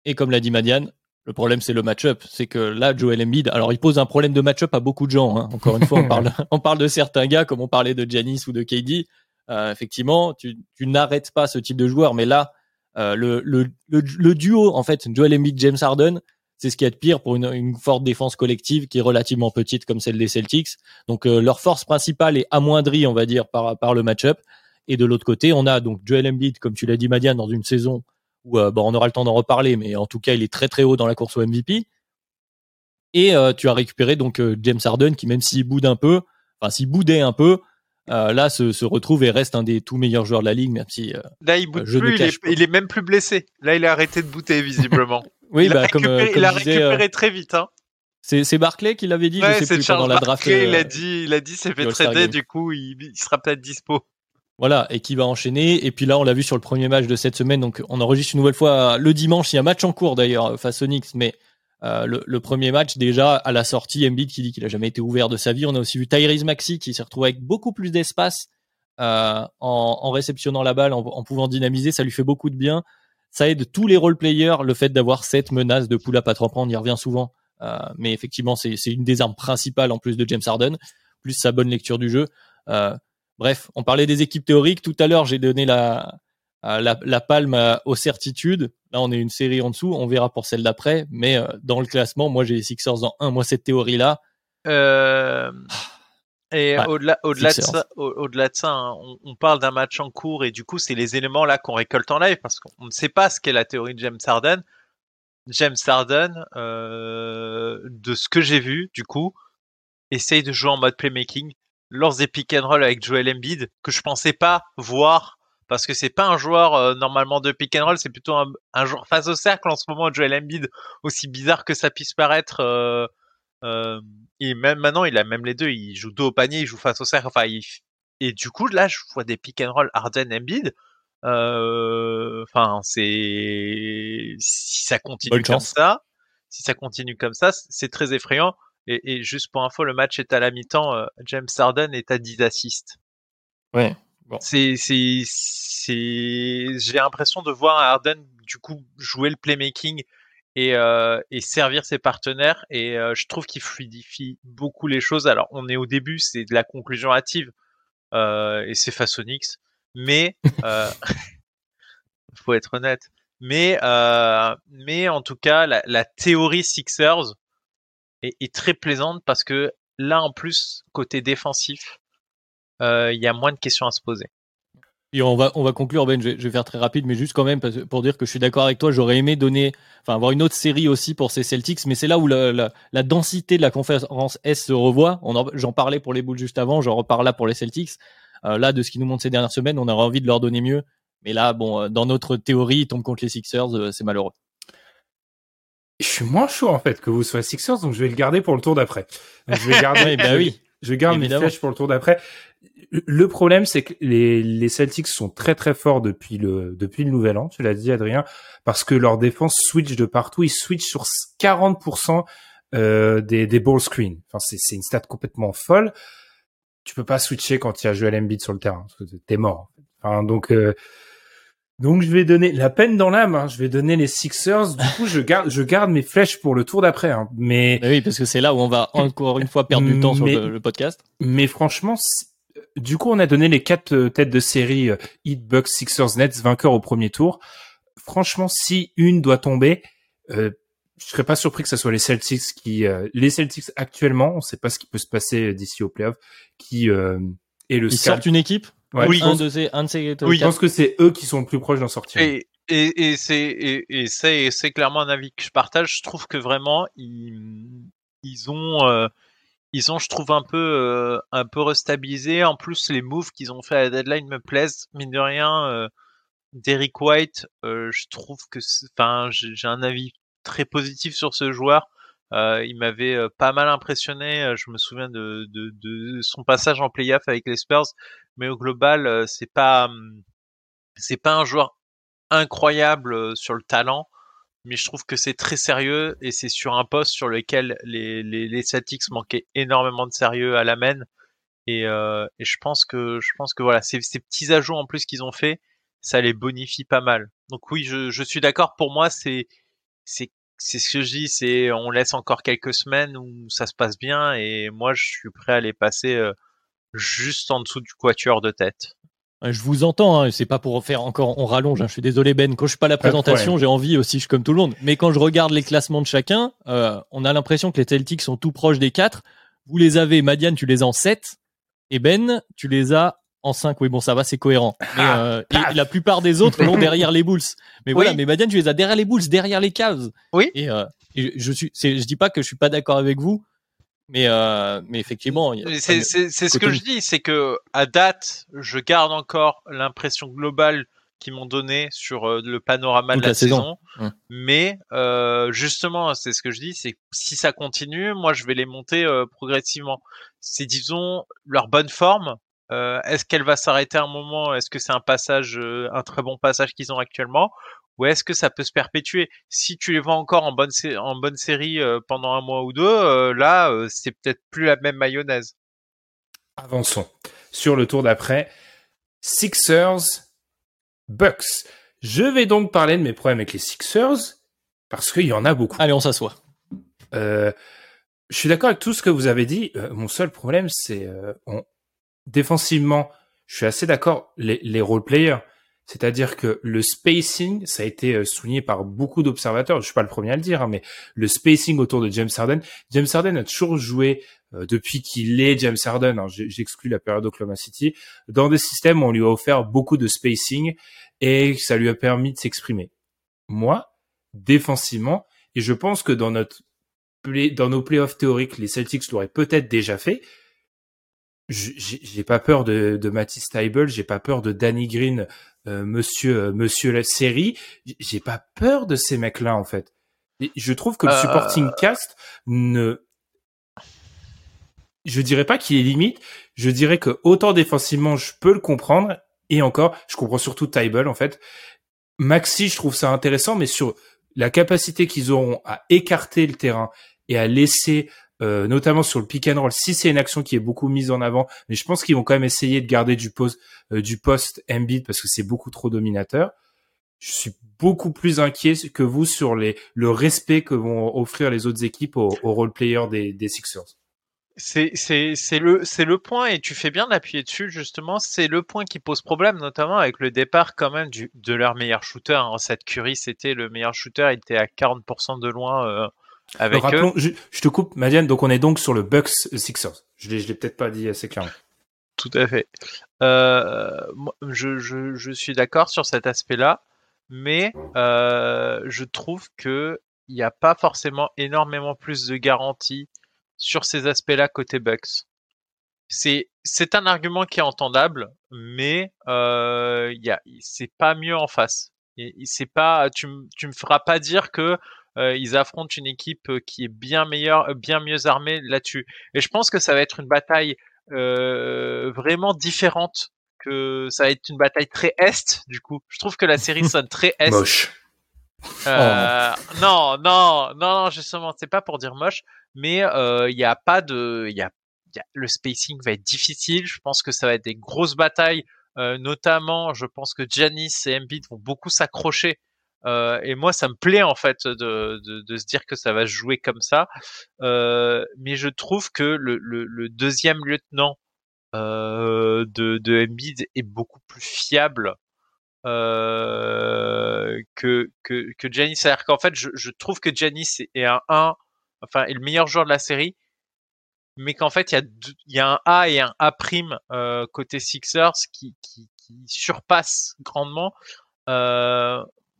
Et comme l'a dit Madiane, le problème, c'est le match-up. C'est que là, Joel Embiid, alors il pose un problème de match-up à beaucoup de gens. Hein. Encore une fois, on <laughs> parle, on parle de certains gars, comme on parlait de Janis ou de KD. Euh, effectivement, tu, tu n'arrêtes pas ce type de joueur, mais là, euh, le, le, le, duo, en fait, Joel Embiid, James Harden, c'est ce qui est de pire pour une, une, forte défense collective qui est relativement petite comme celle des Celtics. Donc euh, leur force principale est amoindrie, on va dire, par, par le match-up. Et de l'autre côté, on a donc Joel Embiid, comme tu l'as dit, Madiane, dans une saison où euh, bon, on aura le temps d'en reparler, mais en tout cas, il est très très haut dans la course au MVP. Et euh, tu as récupéré donc James Harden, qui même s'il boude un peu, enfin s'il boudait un peu, euh, là se, se, retrouve et reste un des tout meilleurs joueurs de la ligue, même si euh, là il plus, il est, il est, même plus blessé. Là il a arrêté de bouter visiblement. <laughs> oui, il bah, a récupéré, comme il a récupéré euh, très vite. Hein. C'est Barclay qui l'avait dit, ouais, je sais plus Charles pendant la draft. Barclay, il a dit, il a dit, c'est fait trader, du coup il, il sera peut-être dispo. Voilà, et qui va enchaîner. Et puis là, on l'a vu sur le premier match de cette semaine. Donc, on enregistre une nouvelle fois le dimanche. Il y a un match en cours d'ailleurs face aux Knicks, mais euh, le, le, premier match déjà à la sortie, Embiid qui dit qu'il a jamais été ouvert de sa vie. On a aussi vu Tyrese Maxi qui s'est retrouvé avec beaucoup plus d'espace euh, en, en, réceptionnant la balle, en, en, pouvant dynamiser, ça lui fait beaucoup de bien. Ça aide tous les role-players, le fait d'avoir cette menace de pull-up à trois points, on y revient souvent. Euh, mais effectivement, c'est une des armes principales en plus de James Harden, plus sa bonne lecture du jeu. Euh, bref, on parlait des équipes théoriques. Tout à l'heure, j'ai donné la, la, la, palme aux certitudes. Là, on est une série en dessous. On verra pour celle d'après. Mais euh, dans le classement, moi, j'ai les Sixers en 1. Moi, cette théorie-là. Euh... Et ouais, au-delà, au-delà de ça, au-delà de ça, hein, on, on, parle d'un match en cours et du coup, c'est les éléments là qu'on récolte en live parce qu'on ne sait pas ce qu'est la théorie de James Harden. James Harden, euh, de ce que j'ai vu, du coup, essaye de jouer en mode playmaking lors des pick and roll avec Joel Embiid que je pensais pas voir parce que c'est pas un joueur euh, normalement de pick and roll, c'est plutôt un, un, joueur face au cercle en ce moment. Joel Embiid, aussi bizarre que ça puisse paraître. Euh, euh, et même maintenant, il a même les deux. Il joue dos au panier, il joue face au cercle. Enfin, il... et du coup, là, je vois des pick and roll Harden Embiid. Euh, enfin, c'est si ça continue Bonne comme chance. ça, si ça continue comme ça, c'est très effrayant. Et, et, juste pour info, le match est à la mi-temps. Euh, James Harden est à 10 assists. Ouais. Bon. C'est, c'est, c'est. J'ai l'impression de voir Harden du coup jouer le playmaking et, euh, et, servir ses partenaires. Et euh, je trouve qu'il fluidifie beaucoup les choses. Alors, on est au début, c'est de la conclusion hâtive euh, et c'est Façonix, mais <laughs> faut être honnête. Mais mais en tout cas, la, la théorie Sixers est, très plaisante parce que là, en plus, côté défensif, euh, il y a moins de questions à se poser. Et on va, on va conclure, Ben, je vais, faire très rapide, mais juste quand même pour dire que je suis d'accord avec toi, j'aurais aimé donner, enfin avoir une autre série aussi pour ces Celtics, mais c'est là où la, densité de la conférence S se revoit. J'en parlais pour les Bulls juste avant, j'en reparle là pour les Celtics. Euh, là, de ce qu'ils nous montrent ces dernières semaines, on aurait envie de leur donner mieux. Mais là, bon, dans notre théorie, ils tombent contre les Sixers, euh, c'est malheureux. Je suis moins chaud en fait que vous soyez Sixers, donc je vais le garder pour le tour d'après. Je vais garder. <laughs> bah oui. Je garde mes flèches pour le tour d'après. Le problème, c'est que les, les Celtics sont très très forts depuis le depuis le nouvel an. Tu l'as dit, Adrien, parce que leur défense switch de partout. Ils switch sur 40% euh, des, des ball. Enfin, c'est c'est une stat complètement folle. Tu peux pas switcher quand il y a Joel Embiid sur le terrain. T'es mort. Enfin, donc euh, donc je vais donner la peine dans l'âme. Hein. Je vais donner les Sixers. Du coup, je garde, je garde mes flèches pour le tour d'après. Hein. Mais... oui, parce que c'est là où on va encore une fois perdre du temps sur le, podcast. Mais franchement, du coup, on a donné les quatre euh, têtes de série euh, Heat, Bucks, Sixers, Nets vainqueurs au premier tour. Franchement, si une doit tomber, euh, je serais pas surpris que ce soit les Celtics qui, euh, les Celtics actuellement, on sait pas ce qui peut se passer d'ici au playoff, qui euh, est le. Ils sortent une équipe? Oui, un de ces, un de ces oui, je pense que c'est eux qui sont le plus proches d'en sortir. Et, et, et c'est et, et c'est c'est clairement un avis que je partage. Je trouve que vraiment ils ils ont euh, ils ont je trouve un peu euh, un peu restabilisé. En plus les moves qu'ils ont fait à la deadline me plaisent. Mine de rien, euh, Derrick White, euh, je trouve que enfin j'ai un avis très positif sur ce joueur. Euh, il m'avait euh, pas mal impressionné. Euh, je me souviens de, de, de son passage en playoff avec les Spurs, mais au global, c'est pas hum, c'est pas un joueur incroyable sur le talent, mais je trouve que c'est très sérieux et c'est sur un poste sur lequel les, les, les Celtics manquaient énormément de sérieux à la main. Et, euh, et je pense que je pense que voilà ces, ces petits ajouts en plus qu'ils ont fait, ça les bonifie pas mal. Donc oui, je, je suis d'accord. Pour moi, c'est c'est c'est ce que je dis, c'est on laisse encore quelques semaines où ça se passe bien et moi je suis prêt à les passer euh, juste en dessous du quatuor de tête. Je vous entends, hein, c'est pas pour faire encore, on rallonge. Hein, je suis désolé Ben, quand je suis pas à la présentation, j'ai envie aussi, je comme tout le monde. Mais quand je regarde les classements de chacun, euh, on a l'impression que les Celtics sont tout proches des quatre. Vous les avez, Madiane, tu les as en 7 et Ben, tu les as en 5, oui, bon, ça va, c'est cohérent. <laughs> Mais, ah, euh, et, la plupart des autres l'ont derrière les Bulls. Mais voilà, mais Madiane, tu les as derrière les Bulls, derrière les Cavs. Oui. Et, euh, et je suis, je dis pas que je suis pas d'accord avec vous, mais euh, mais effectivement, c'est c'est ce que je dis, c'est que à date, je garde encore l'impression globale qu'ils m'ont donné sur euh, le panorama de la, saison. saison. Mais euh, justement, c'est ce que je dis, c'est que si ça continue, moi je vais les monter euh, progressivement. C'est disons leur bonne forme euh, est-ce qu'elle va s'arrêter un moment? Est-ce que c'est un passage, euh, un très bon passage qu'ils ont actuellement? Ou est-ce que ça peut se perpétuer? Si tu les vois encore en bonne, en bonne série euh, pendant un mois ou deux, là, c'est peut-être plus la même mayonnaise. Avançons. Sur le tour d'après, Sixers, Bucks. Je vais donc parler de mes problèmes avec les Sixers, parce qu'il y en a beaucoup. Allez, on s'assoit. Euh, je suis d'accord avec tout ce que vous avez dit. mon seul problème, c'est on, défensivement, je suis assez d'accord, les, les role players, c'est-à-dire que le spacing, ça a été euh, souligné par beaucoup d'observateurs, je suis pas le premier à le dire, hein, mais le spacing autour de James Harden, James Harden a toujours joué euh, depuis qu'il est James Harden, hein, j'exclus la période Oklahoma City, dans des systèmes où on lui a offert beaucoup de spacing et ça lui a permis de s'exprimer. Moi, défensivement, et je pense que dans notre dans nos playoffs théoriques, les Celtics l'auraient peut-être déjà fait, j'ai pas peur de, de Matisse Taibel, j'ai pas peur de Danny Green, euh, monsieur euh, monsieur la série, j'ai pas peur de ces mecs-là en fait. je trouve que le euh, supporting cast ne je dirais pas qu'il est limite, je dirais que autant défensivement je peux le comprendre et encore, je comprends surtout Taibel en fait. Maxi, je trouve ça intéressant mais sur la capacité qu'ils auront à écarter le terrain et à laisser euh, notamment sur le pick and roll, si c'est une action qui est beaucoup mise en avant, mais je pense qu'ils vont quand même essayer de garder du poste euh, du poste Embiid parce que c'est beaucoup trop dominateur. Je suis beaucoup plus inquiet que vous sur les le respect que vont offrir les autres équipes aux, role players des, des Sixers. C'est le le point et tu fais bien d'appuyer dessus justement. C'est le point qui pose problème, notamment avec le départ quand même du de leur meilleur shooter. Hein. Cette Curry, c'était le meilleur shooter. Il était à 40% de loin. Euh avec rappelons, je, te coupe, Madiane. Donc on est donc sur le Bucks Sixers. Je l'ai, je l'ai peut-être pas dit assez clairement. Tout à fait. Euh, je, je, je, suis d'accord sur cet aspect-là, mais euh, je trouve que il n'y a pas forcément énormément plus de garanties sur ces aspects-là côté Bucks. C'est c'est un argument qui est entendable, mais euh, y a c'est pas mieux en face. Et c'est pas, tu, tu me feras pas dire que ils affrontent une équipe qui est bien meilleure, bien mieux armée là-dessus. Et je pense que ça va être une bataille vraiment différente. Que ça va être une bataille très est du coup. Je trouve que la série <laughs> sonne très est. Moche. Euh, non, non, non, non, justement, c'est pas pour dire moche, mais il n'y a pas de, il y a, y a, le spacing va être difficile. Je pense que ça va être des grosses batailles, euh, notamment, je pense que Janice et Embiid vont beaucoup s'accrocher. Euh, et moi, ça me plaît en fait de, se dire que ça va jouer comme ça. Euh, mais je trouve que le, deuxième lieutenant euh, de, de est beaucoup plus fiable que que que Janice. C'est-à-dire qu'en fait, je, trouve que Janice est un 1, enfin, est le meilleur joueur de la série, mais qu'en fait, il y a un A et un A prime côté Sixers qui qui, surpasse grandement.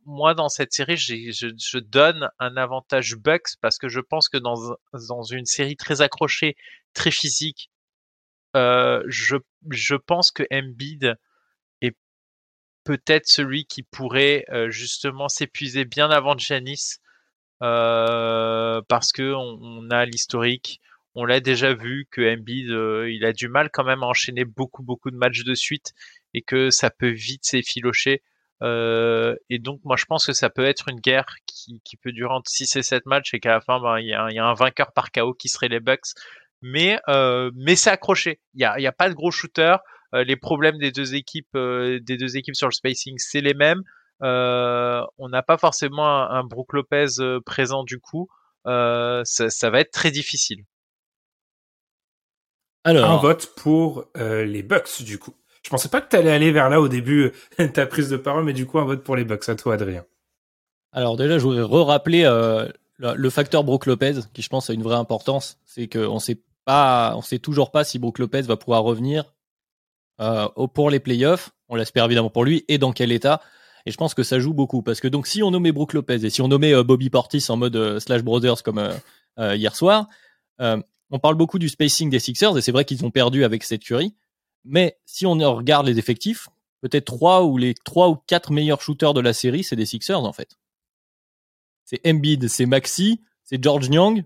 Moi, dans cette série, je, donne un avantage Bucks parce que je pense que dans, une série très accrochée, très physique, euh, je, pense que Embiid peut-être celui qui pourrait euh, justement s'épuiser bien avant Janis euh, parce que on, a l'historique, on l'a déjà vu que Embiid il a du mal quand même à enchaîner beaucoup beaucoup de matchs de suite et que ça peut vite s'effilocher. Et donc moi je pense que ça peut être une guerre qui, qui peut durer entre 6 et 7 matchs et qu'à la fin ben, il y, a, y, a, un vainqueur par KO qui serait les Bucks. Mais mais c'est accroché. Il y a, y a pas de gros shooter. Euh, les problèmes des deux équipes, euh, des deux équipes sur le spacing, c'est les mêmes. Euh, on n'a pas forcément un, un Brook Lopez présent du coup. Ça, ça, va être très difficile. Alors, un vote pour les Bucks du coup. Je pensais pas que tu allais aller vers là au début <laughs> ta prise de parole, mais du coup un vote pour les Bucks. À toi, Adrien. Alors déjà, je voudrais re-rappeler euh, le, facteur Brook Lopez, qui je pense a une vraie importance. C'est qu'on sait pas, on sait toujours pas si Brook Lopez va pouvoir revenir euh, pour les playoffs. On l'espère évidemment pour lui et dans quel état. Et je pense que ça joue beaucoup parce que donc si on nommait Brook Lopez et si on nommait euh, Bobby Portis en mode euh, Slash Brothers comme hier soir, on parle beaucoup du spacing des Sixers et c'est vrai qu'ils ont perdu avec cette curie. Mais si on regarde les effectifs, peut-être trois ou les trois ou quatre meilleurs shooters de la série, c'est des Sixers en fait. C'est Embiid, c'est Maxi, c'est George Nyang,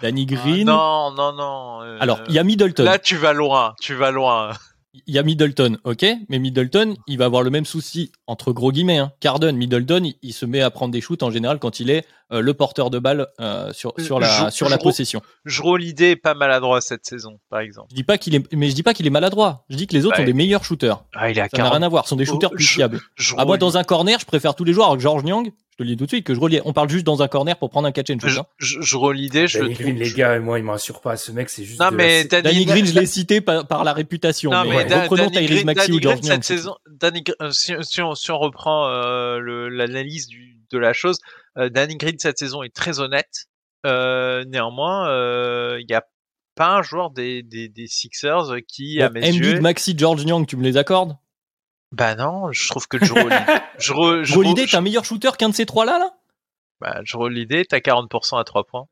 Danny ah, Green. non, non, non. Euh, Alors, il y a Middleton. Là, tu vas loin, tu vas loin. Il y a Middleton, ok, mais Middleton, il va avoir le même souci entre gros guillemets. Hein. Carden, Middleton, il, se met à prendre des shoots en général quand il est euh, le porteur de balle euh, sur sur la sur la possession. Je l'idée est pas maladroit cette saison, par exemple. Je dis pas qu'il est, mais je dis pas qu'il est maladroit. Je dis que les autres ont des meilleurs shooters. Ah, il a Ça n'a rien à voir. Ce sont des shooters oh, plus fiables. À moi, dans un corner, je préfère tous les joueurs avec George Nyang je te le dis tout de suite que je relis. On parle juste dans un corner pour prendre un catch and shoot. Je, hein. je, je relis des. Je Danny Green, les gars, moi, il me rassure pas. Ce mec, c'est juste. Non, mais Danny, Green, je l'ai <laughs> cité par, par, la réputation. Non, mais, mais reprenons Tyrese Maxi ou George cette saison, Danny, euh, si, si, on, si on reprend euh, l'analyse de la chose, euh, Danny Green cette saison est très honnête. Euh, néanmoins, euh, il n'y a pas un joueur des, des, des Sixers qui, bon, à mes yeux... Maxi, George Young, tu me les accordes? Bah non, je trouve que Joe Holiday <laughs> est un meilleur shooter qu'un de ces trois-là, là? Bah, je l'idée, t'as 40% à 3 points.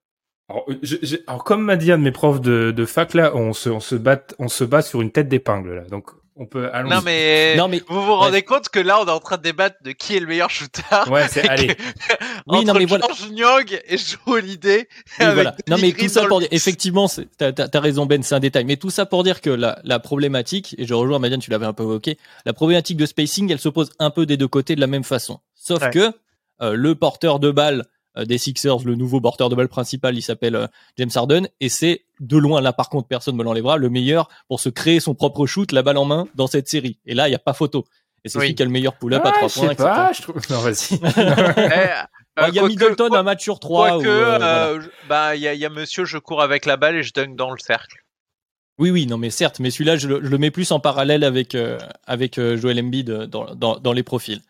Alors, je, je, alors, comme m'a dit un de mes profs de, de fac là, on se, on se bat, on se bat sur une tête d'épingle là. Donc on peut. Non mais, non mais, vous vous rendez ouais. compte que là on est en train de débattre de qui est le meilleur shooter. Ouais, c'est allez. <laughs> oui, non mais voilà. Nyang et Joe Holiday. Oui, voilà. Non mais tout ça pour dire, effectivement, t'as as raison Ben, c'est un détail. Mais tout ça pour dire que la, la problématique, et je rejoins Madiane, tu l'avais un peu évoqué, la problématique de spacing, elle se pose un peu des deux côtés de la même façon. Sauf ouais. que euh, le porteur de balle des Sixers, le nouveau porteur de balle principal, il s'appelle euh, James Harden, et c'est de loin, là par contre, personne me l'enlèvera, le meilleur pour se créer son propre shoot, la balle en main, dans cette série. Et là, il n'y a pas photo. Et c'est oui. celui qui a le meilleur pull-up ah, à 3 points. Pas, je trouve... Non, vas-y. <laughs> Eh, il y a Middleton, que, un match sur 3. Où, que, euh, voilà. bah, il y a, y a monsieur, je cours avec la balle et je dunk dans le cercle. Oui, oui, non, mais certes, mais celui-là, je, je, le mets plus en parallèle avec, euh, avec euh, Joel Embiid dans, dans, dans les profils.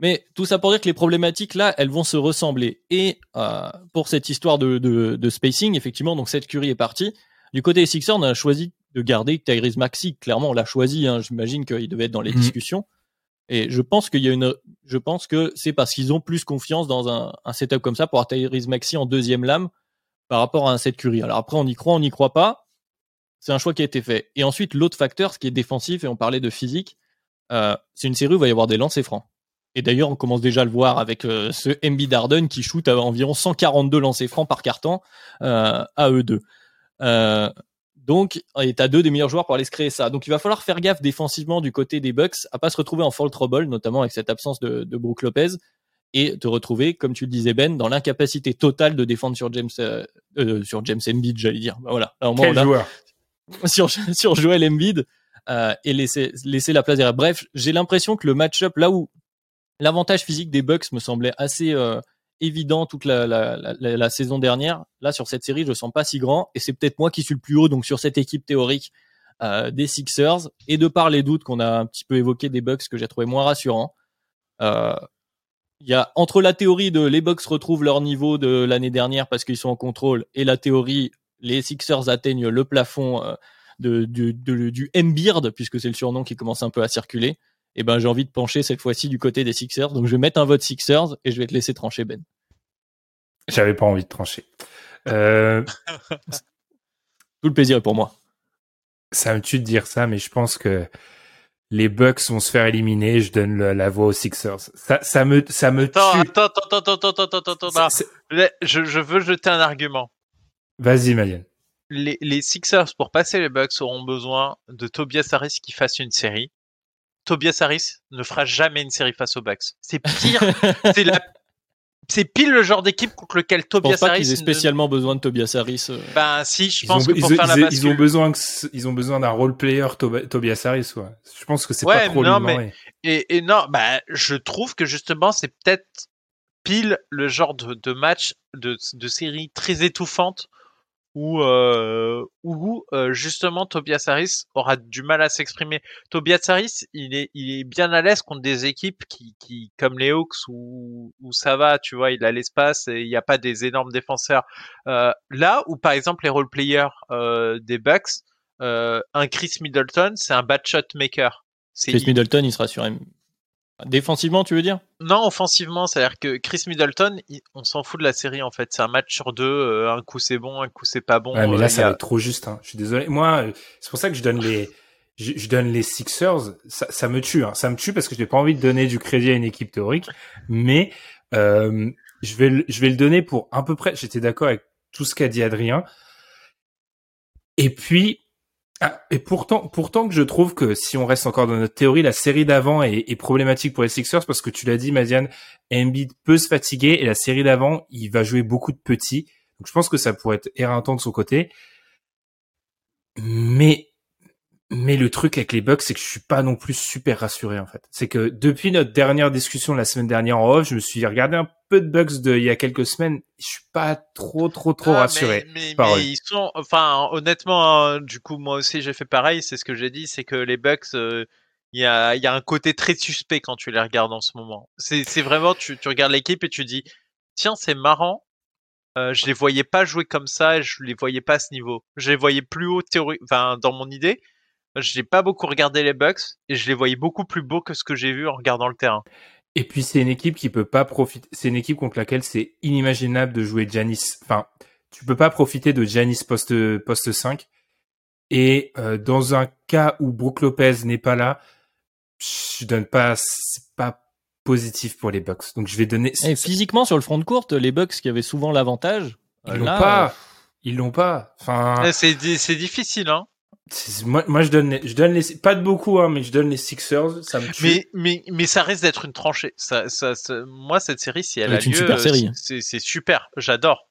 Mais tout ça pour dire que les problématiques là, elles vont se ressembler. Et euh, pour cette histoire de, de, de, spacing, effectivement, donc cette Curie est partie. Du côté des Sixers, on a choisi de garder Tyrese Maxi. Clairement, on l'a choisi. Hein. J'imagine qu'il devait être dans les mmh. discussions. Et je pense qu'il y a une, je pense que c'est parce qu'ils ont plus confiance dans un, un setup comme ça pour avoir Tyrese Maxi en deuxième lame par rapport à un set Curie. Alors après, on y croit, on n'y croit pas. C'est un choix qui a été fait. Et ensuite, l'autre facteur, ce qui est défensif, et on parlait de physique, euh, c'est une série où il va y avoir des lancers francs. Et d'ailleurs, on commence déjà à le voir avec euh, ce MB Darden qui shoot à environ 142 lancers francs par carton euh, à eux deux. Euh, donc, et t'as deux des meilleurs joueurs pour aller se créer ça. Donc, il va falloir faire gaffe défensivement du côté des Bucks à pas se retrouver en fall trouble, notamment avec cette absence de, de Brook Lopez, et te retrouver, comme tu le disais Ben, dans l'incapacité totale de défendre sur James euh, sur James Embiid, j'allais dire. Voilà. Alors, Quel joueur <laughs> sur, sur Joel Embiid euh, et laisser, laisser la place derrière. Bref, j'ai l'impression que le match-up, là où l'avantage physique des Bucks me semblait assez euh, évident toute la, la, la, la saison dernière, là sur cette série, je le sens pas si grand et c'est peut-être moi qui suis le plus haut donc sur cette équipe théorique euh, des Sixers et de par les doutes qu'on a un petit peu évoqués des Bucks que j'ai trouvé moins rassurant. Euh, il y a entre la théorie de les Bucks retrouvent leur niveau de l'année dernière parce qu'ils sont en contrôle et la théorie les Sixers atteignent le plafond euh, de, du, de- du M-Beard, puisque c'est le surnom qui commence un peu à circuler, et ben j'ai envie de pencher cette fois-ci du côté des Sixers. Donc je vais mettre un vote Sixers et je vais te laisser trancher Ben. J'avais pas envie de trancher. Euh, <laughs> Tout le plaisir est pour moi. ça me tue de dire ça, mais je pense que les Bucks vont se faire éliminer. Je donne le- la voix aux Sixers. Ça, ça me, ça me Attends, tue. attends, attends, attends, attends, attends, attends, Là, Je, je veux jeter un argument. Vas-y, Marianne. Les, les Sixers, pour passer les Bucks, auront besoin de Tobias Harris qui fasse une série. Tobias Harris ne fera jamais une série face aux Bucks. C'est pire. <laughs> c'est la, c'est pile le genre d'équipe contre lequel Je Tobias pense pas Harris. qu'ils aient ne- spécialement besoin de Tobias Harris. euh. Ben si, je Ils pense ont, que pour ils- faire la ils- bascule. ils ont besoin ils ont besoin d'un role player Tob- Tobias Harris. Ouais. Je pense que c'est Ouais, pas trop non, mais-. Et, et non, bah, je trouve que justement, c'est peut-être pile le genre de, de match, de, de série très étouffante où, euh, où euh, justement Tobias Harris aura du mal à s'exprimer. Tobias Harris, il est, il est bien à l'aise contre des équipes qui, qui comme les Hawks où, où ça va, tu vois, il a l'espace et il n'y a pas des énormes défenseurs. Euh, là où par exemple les role players euh, des Bucks, euh, un Chris Middleton, c'est un bad shot maker. Chris Middleton, il sera sur. Défensivement, tu veux dire? Non, offensivement, c'est-à-dire que Chris Middleton, il- on s'en fout de la série en fait. C'est un match sur deux. euh, un coup c'est bon, un coup c'est pas bon. Ouais, mais euh, là, ça a- va être trop juste. Hein. Je suis désolé. Moi, euh, c'est pour ça que je donne les, je, je donne les Sixers. Ça, ça me tue. Hein. Ça me tue parce que je n'ai pas envie de donner du crédit à une équipe théorique. Mais euh, je vais, le- je vais le donner pour à peu près. J'étais d'accord avec tout ce qu'a dit Adrien. Et puis, ah, et pourtant, pourtant que je trouve que si on reste encore dans notre théorie, la série d'avant est, problématique pour les Sixers parce que tu l'as dit, Madiane, Embiid peut se fatiguer et la série d'avant, il va jouer beaucoup de petits. Donc je pense que ça pourrait être éreintant de son côté. Mais mais le truc avec les Bucks, c'est que je suis pas non plus super rassuré en fait. C'est que depuis notre dernière discussion la semaine dernière en off, je me suis regardé un peu de Bucks de il y a quelques semaines. Je suis pas trop trop trop Ah, rassuré. Mais, mais, par mais eux. ils sont, enfin, honnêtement, hein, du coup, moi aussi j'ai fait pareil. C'est ce que j'ai dit, c'est que les Bucks, euh, il y a, y a un côté très suspect quand tu les regardes en ce moment. C'est, vraiment, tu, tu regardes l'équipe et tu dis, tiens, c'est marrant. Euh, je les voyais pas jouer comme ça, je les voyais pas à ce niveau. Je les voyais plus haut théorie, enfin, dans mon idée. Je n'ai pas beaucoup regardé les Bucks et je les voyais beaucoup plus beaux que ce que j'ai vu en regardant le terrain. Et puis c'est une équipe qui peut pas profiter. C'est une équipe contre laquelle c'est inimaginable de jouer Janis. Enfin, tu peux pas profiter de Janis poste poste 5. Et euh, dans un cas où Brook Lopez n'est pas là, je donne pas. C'est pas positif pour les Bucks. Donc je vais donner. Et physiquement, sur le front de courte, les Bucks qui avaient souvent l'avantage. Ils euh, l'ont pas. Ils l'ont pas. Enfin, Eh, c'est difficile, hein. Moi, moi je donne les, je donne les, pas de beaucoup, hein, mais je donne les Sixers. Ça me tue. Mais, mais, mais ça risque d'être une tranchée. Ça, ça, ça- moi, cette série, si elle a être une lieu, super série. c'est, c'est super. J'adore.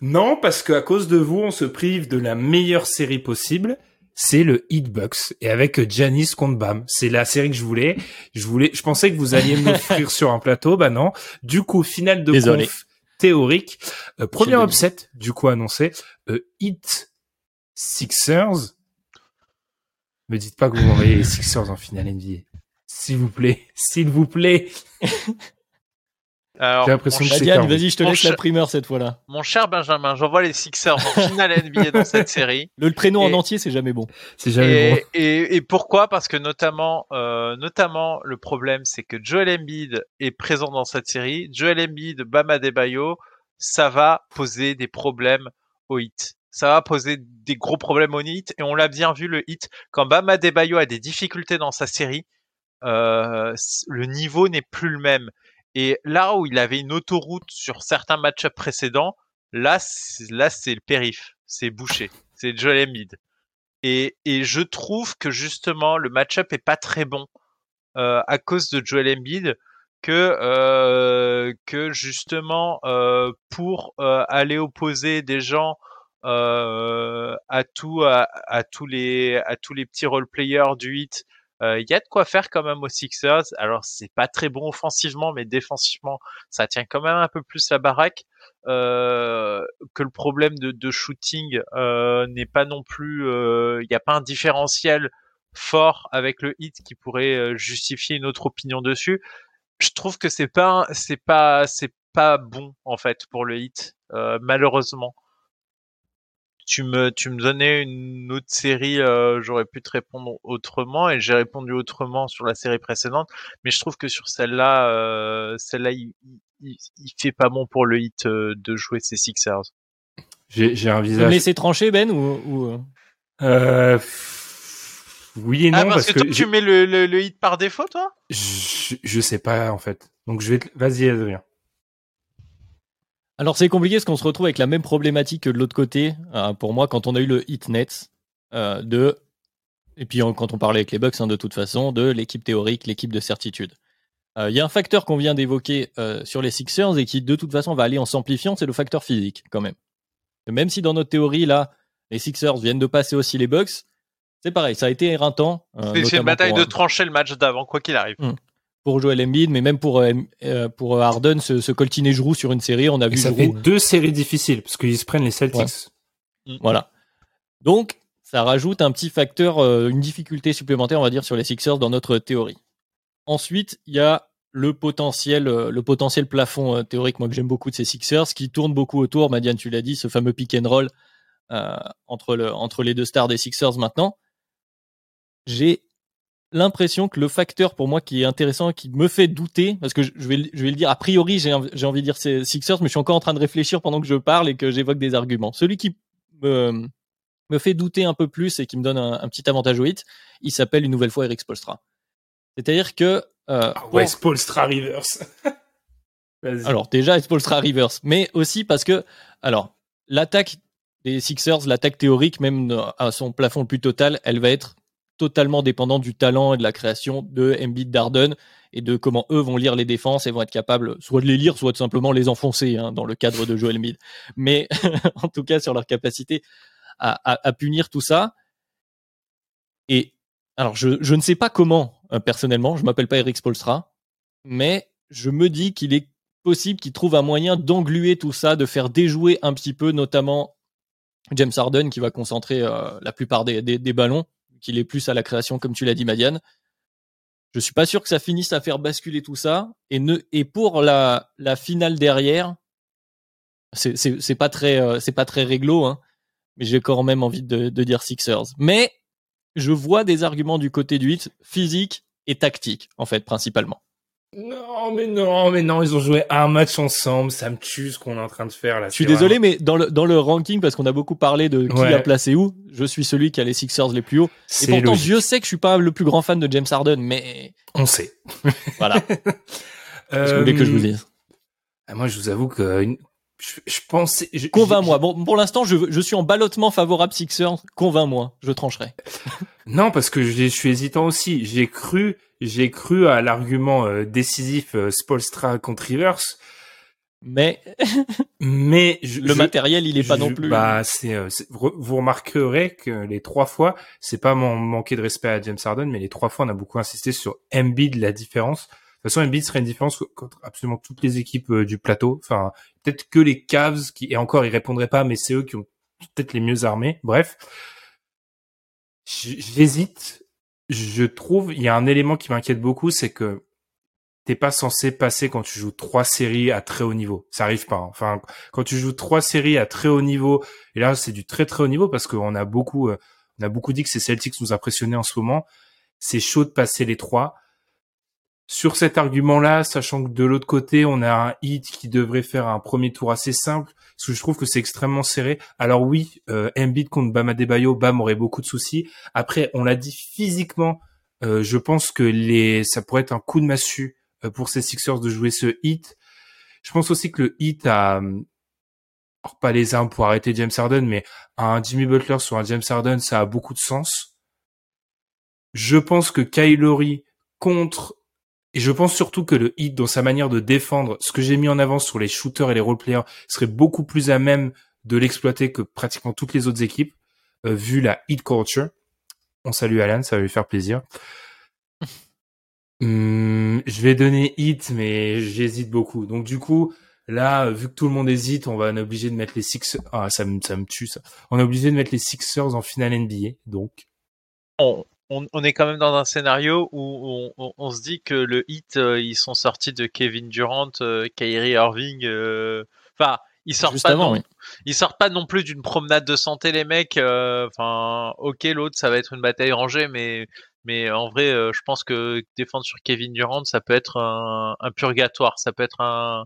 Non, parce qu'à cause de vous, on se prive de la meilleure série possible. C'est le Hitbox et avec Janice contre Bam. C'est la série que je voulais. Je voulais, je pensais que vous alliez me <laughs> l'offrir sur un plateau. Bah non. Du coup, finale de Désolé. conf théorique. Euh, premier upset, du coup annoncé. Euh, Hit Sixers. Me dites pas que vous envoyez les Sixers en finale NBA. S'il vous plaît. <laughs> S'il vous plaît. <laughs> Alors, J'ai l'impression mon, que c'est vas-y, je te Mon laisse ch- la primeur cette fois-là. mon cher Benjamin, j'envoie les Sixers en finale NBA dans cette <laughs> série. Le, le prénom en entier, c'est jamais bon. C'est jamais Et, bon. et, et pourquoi? Parce que notamment, euh, notamment, le problème, c'est que Joel Embiid est présent dans cette série. Joel Embiid, Bama Debayo, ça va poser des problèmes au hit. Ça va poser des gros problèmes au hit. Et on l'a bien vu, le hit, quand Bama Debayo a des difficultés dans sa série, euh, le niveau n'est plus le même. Et là où il avait une autoroute sur certains match-ups précédents, là, là c'est le périph, c'est bouché, c'est Joel Embiid. Et, et je trouve que justement le match-up est pas très bon euh, à cause de Joel Embiid que euh, que justement euh, pour aller opposer des gens à tout à, à, tous les à tous les petits role players du hit il y a de quoi faire quand même aux Sixers. Alors c'est pas très bon offensivement, mais défensivement, ça tient quand même un peu plus la baraque. Euh, que le problème de, de shooting euh, n'est pas non plus, il n'y a pas un différentiel fort avec le hit qui pourrait justifier une autre opinion dessus je trouve que c'est pas c'est pas c'est pas bon en fait pour le hit euh, malheureusement. Tu me tu me donnais une autre série, euh, j'aurais pu te répondre autrement et j'ai répondu autrement sur la série précédente, mais je trouve que sur celle-là euh, celle-là il, il, il, fait pas bon pour le hit euh, de jouer ces Sixers. J'ai un visage. me laisser trancher Ben ou, ou... Euh, oui et ah, non parce, que, tu mets le, le, le, hit par défaut, toi? Je, je sais pas en fait. Donc je vais. Vas-y, Adrien. Alors c'est compliqué parce qu'on se retrouve avec la même problématique que de l'autre côté. Euh, pour moi, quand on a eu le hit net euh, de et puis quand on parlait avec les Bucks, hein, de toute façon, de l'équipe théorique, l'équipe de certitude. Euh, il y a un facteur qu'on vient d'évoquer euh, sur les Sixers et qui de toute façon va aller en s'amplifiant, c'est le facteur physique quand même. même si dans notre théorie là, les Sixers viennent de passer aussi les Bucks, c'est pareil, ça a été éreintant. C'est une bataille de trancher le match d'avant, quoi qu'il arrive. Hmm. Pour Joel Embiid, mais même pour euh, euh, pour Harden, se, se coltiner Giroud sur une série, on a vu. ça fait deux séries difficiles parce qu'ils se prennent les Celtics. Hmm. Voilà. Donc ça rajoute un petit facteur, une difficulté supplémentaire, on va dire, sur les Sixers dans notre théorie. Ensuite, il y a le potentiel, le potentiel plafond théorique, moi que j'aime beaucoup de ces Sixers, qui tourne beaucoup autour. Madiane, tu l'as dit, ce fameux pick and roll entre le entre les deux stars des Sixers maintenant j'ai l'impression que le facteur pour moi qui est intéressant, qui me fait douter, parce que je vais, je vais le dire, a priori, j'ai envie de dire c'est Sixers, mais je suis encore en train de réfléchir pendant que je parle et que j'évoque des arguments. Celui qui me, me fait douter un peu plus et qui me donne un, petit avantage au hit, il s'appelle une nouvelle fois Eric Spolstra. C'est-à-dire que... Euh, ah ouais, Spolstra Rivers. <laughs> alors déjà, Spolstra Rivers, mais aussi parce que... Alors, l'attaque des Sixers, l'attaque théorique, même à son plafond le plus total, elle va être totalement dépendant du talent et de la création de Embiid Darden et de comment eux vont lire les défenses et vont être capables soit de les lire, soit de simplement les enfoncer hein, dans le cadre de Joel Embiid. Mais <laughs> en tout cas sur leur capacité à, punir tout ça. Et alors je, ne sais pas comment euh, personnellement, je m'appelle pas Eric Spolstra, mais je me dis qu'il est possible qu'il trouve un moyen d'engluer tout ça, de faire déjouer un petit peu, notamment James Harden qui va concentrer euh, la plupart des ballons qu'il est plus à la création, comme tu l'as dit, Madiane. Je suis pas sûr que ça finisse à faire basculer tout ça. Et, ne, et pour la, la finale derrière, c'est pas très euh, c'est pas très réglo, hein, mais j'ai quand même envie de, de, dire Sixers. Mais je vois des arguments du côté du hit physique et tactique, en fait, principalement. Non, mais non, mais non, ils ont joué un match ensemble, ça me tue ce qu'on est en train de faire là. Je suis désolé, mais dans le, dans le ranking, parce qu'on a beaucoup parlé de qui a placé où, je suis celui qui a les Sixers les plus hauts. Et pourtant, Dieu sait que je suis pas le plus grand fan de James Harden, mais... On sait. <laughs> Voilà. <laughs> Qu'est-ce que vous voulez que je vous dise ah, Moi, je vous avoue que je, je pense. Convainc-moi. Bon, pour l'instant, je, je suis en ballottement favorable Sixers. Convainc-moi, je trancherai. <laughs> non, parce que je, je suis hésitant aussi. J'ai cru j'ai cru à l'argument euh, décisif euh, Spolstra contre Rivers. Mais, <laughs> mais le matériel, il est pas non plus. Bah, c'est, euh, vous remarquerez que les trois fois, c'est pas mon manquer de respect à James Harden, mais les trois fois, on a beaucoup insisté sur Embiid, la différence. De toute façon, Embiid serait une différence contre absolument toutes les équipes du plateau. Enfin, peut-être que les Cavs qui, et encore, ils répondraient pas, mais c'est eux qui ont peut-être les mieux armés. Bref. J'hésite je trouve, il y a un élément qui m'inquiète beaucoup, c'est que t'es pas censé passer quand tu joues trois séries à très haut niveau. Ça arrive pas. Hein. Enfin, quand tu joues trois séries à très haut niveau, et là c'est du très très haut niveau parce qu'on a beaucoup, euh, on a beaucoup dit que ces Celtics nous impressionnaient en ce moment. C'est chaud de passer les trois. Sur cet argument-là, sachant que de l'autre côté, on a un hit qui devrait faire un premier tour assez simple, parce que je trouve que c'est extrêmement serré. Alors oui, euh, Embiid contre Bam Adebayo, Bam aurait beaucoup de soucis. Après, on l'a dit physiquement, Euh, je pense que les, ça pourrait être un coup de massue euh, pour ces Sixers de jouer ce hit. Je pense aussi que le hit a, alors pas les armes pour arrêter James Harden, mais un Jimmy Butler sur un James Harden, ça a beaucoup de sens. Je pense que Kylori contre, et je pense surtout que le hit dans sa manière de défendre, ce que j'ai mis en avant sur les shooters et les role-players, serait beaucoup plus à même de l'exploiter que pratiquement toutes les autres équipes, euh, vu la hit culture. On salue Alan, ça va lui faire plaisir. Hum, <laughs> je vais donner hit, mais j'hésite beaucoup. Donc du coup, là, vu que tout le monde hésite, on va être obligé de mettre les Sixers. Ah, ça me, ça me tue ça. On est obligé de mettre les Sixers en finale NBA. Donc. On, on, est quand même dans un scénario où on, on, se dit que le hit, euh, ils sont sortis de Kevin Durant, euh, Kyrie Irving. Euh, enfin, ils sortent pas. non, Ils sortent pas non plus d'une promenade de santé, les mecs. Enfin, ok, l'autre, ça va être une bataille rangée, mais mais en vrai, euh, je pense que défendre sur Kevin Durant, ça peut être un, purgatoire. Ça peut être un,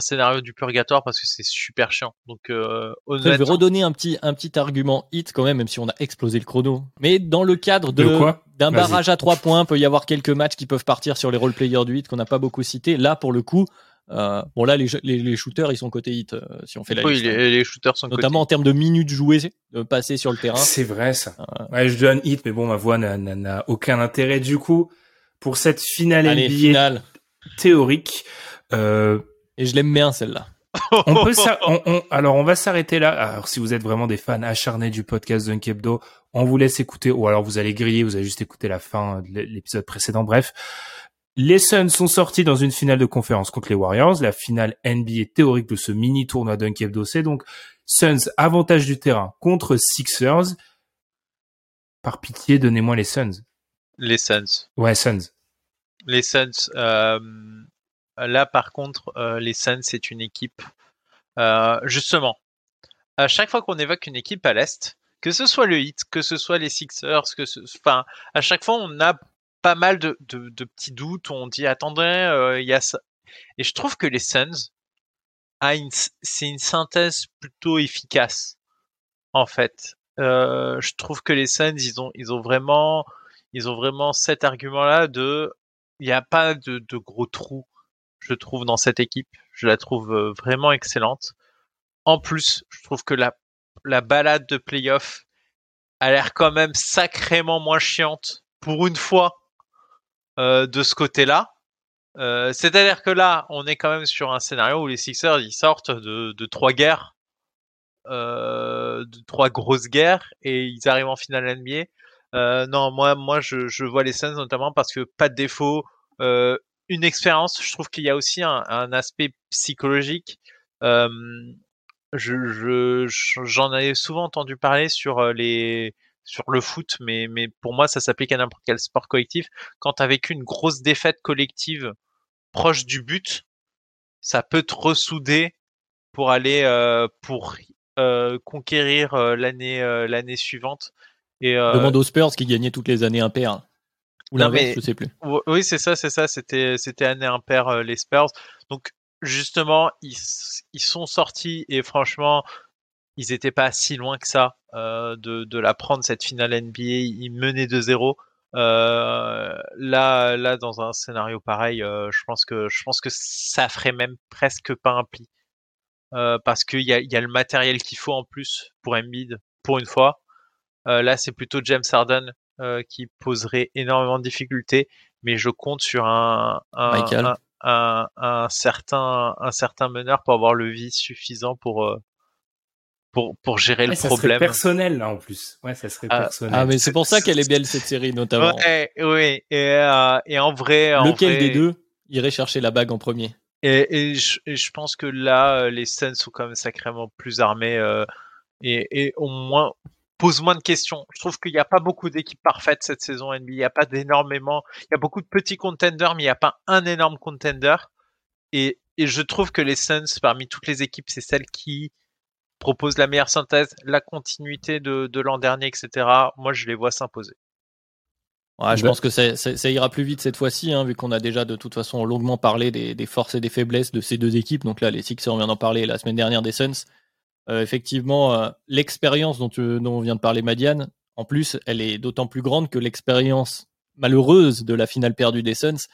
scénario du purgatoire parce que c'est super chiant. Donc, euh, Je vais redonner un petit, un petit argument hit quand même, même si on a explosé le chrono. Mais dans le cadre de, d'un barrage à trois points, peut y avoir quelques matchs qui peuvent partir sur les role players du hit qu'on n'a pas beaucoup cité. Là, pour le coup, euh, bon là les, les, shooters ils sont côté hit euh, si on fait la oui, liste. Hein. les, shooters sont notamment en termes de minutes jouées, de passer sur le terrain. C'est vrai ça. Euh, ouais, je donne hit, mais bon ma voix n'a aucun intérêt du coup pour cette finale Allez, NBA finale. théorique. Et je l'aime bien celle-là. <laughs> on peut on, alors on va s'arrêter là. Alors si vous êtes vraiment des fans acharnés du podcast Dunkebdo, on vous laisse écouter ou alors vous allez griller, vous avez juste écouté la fin de l'épisode précédent. Bref, les Suns sont sortis dans une finale de conférence contre les Warriors, la finale NBA théorique de ce mini tournoi Dunk c'est donc Suns avantage du terrain contre Sixers. Par pitié, donnez-moi les Suns. Les Suns. Ouais, Suns. Les Suns. Euh, là, par contre, euh, les Suns, c'est une équipe. Euh, justement, à chaque fois qu'on évoque une équipe à l'Est, que ce soit le Heat, que ce soit les Sixers, que ce... enfin, à chaque fois, on a pas mal de, petits doutes. On dit attendez, euh, il y a ça. Et je trouve que les Suns, c'est une synthèse plutôt efficace. En fait, euh, je trouve que les Suns, ils ont, ils ont vraiment, cet argument-là de, il n'y a pas de, gros trous. Je trouve dans cette équipe, je la trouve euh, vraiment excellente. En plus, je trouve que la, la balade de playoff a l'air quand même sacrément moins chiante pour une fois euh, de ce côté-là. Euh, c'est-à-dire que là, on est quand même sur un scénario où les Sixers ils sortent de, trois guerres, de trois grosses guerres, et ils arrivent en finale NBA. Non, moi, moi, je, je, vois les Suns notamment parce que pas de défaut, une expérience. Je trouve qu'il y a aussi un, un aspect psychologique. Euh, je, j'en avais souvent entendu parler sur les sur le foot, mais, mais pour moi, ça s'applique à n'importe quel sport collectif. Quand tu as vécu une grosse défaite collective proche du but, ça peut te ressouder pour aller euh, pour euh, conquérir euh, l'année l'année suivante. Et demande aux Spurs qui gagnaient toutes les années impair. Ou l'inverse, je sais plus. Oui, c'est ça, c'est ça. C'était c'était année impair les Spurs. Donc justement, ils, ils sont sortis et franchement, ils étaient pas si loin que ça euh, de, de la prendre cette finale NBA. Ils menaient 2-0. Euh, là, là, dans un scénario pareil, euh, je pense que je pense que ça ferait même presque pas un pli, euh, parce qu'il y a, y a le matériel qu'il faut en plus pour Embiid pour une fois. Euh, là, c'est plutôt James Harden qui poserait énormément de difficultés, mais je compte sur un un, un, un, un, certain un certain meneur pour avoir le vie suffisant pour pour, pour gérer le ça problème. Serait personnel là en plus. Ouais, ça serait ah, personnel. Ah mais c'est pour ça qu'elle est belle cette série notamment. Ouais, oui. Et, euh, et en vrai, lequel des deux irait chercher la bague en premier? Et, et, je, et, je, pense que là, euh, les scènes sont quand même sacrément plus armées euh, et, et au moins pose moins de questions. Je trouve qu'il n'y a pas beaucoup d'équipes parfaites cette saison NBA. Il n'y a pas d'énormément. Il y a beaucoup de petits contenders, mais il n'y a pas un énorme contender. Et, et je trouve que les Suns, parmi toutes les équipes, c'est celle qui propose la meilleure synthèse, la continuité de, de l'an dernier, etc. Moi, je les vois s'imposer. Ouais, je pense que ça, ça, ira plus vite cette fois-ci, hein, vu qu'on a déjà de toute façon longuement parlé des, des, forces et des faiblesses de ces deux équipes. Donc là, les Sixers, on vient d'en parler la semaine dernière des Suns. Euh, effectivement, euh, l'expérience dont, dont, on vient de parler, Madiane, en plus, elle est d'autant plus grande que l'expérience malheureuse de la finale perdue des Suns,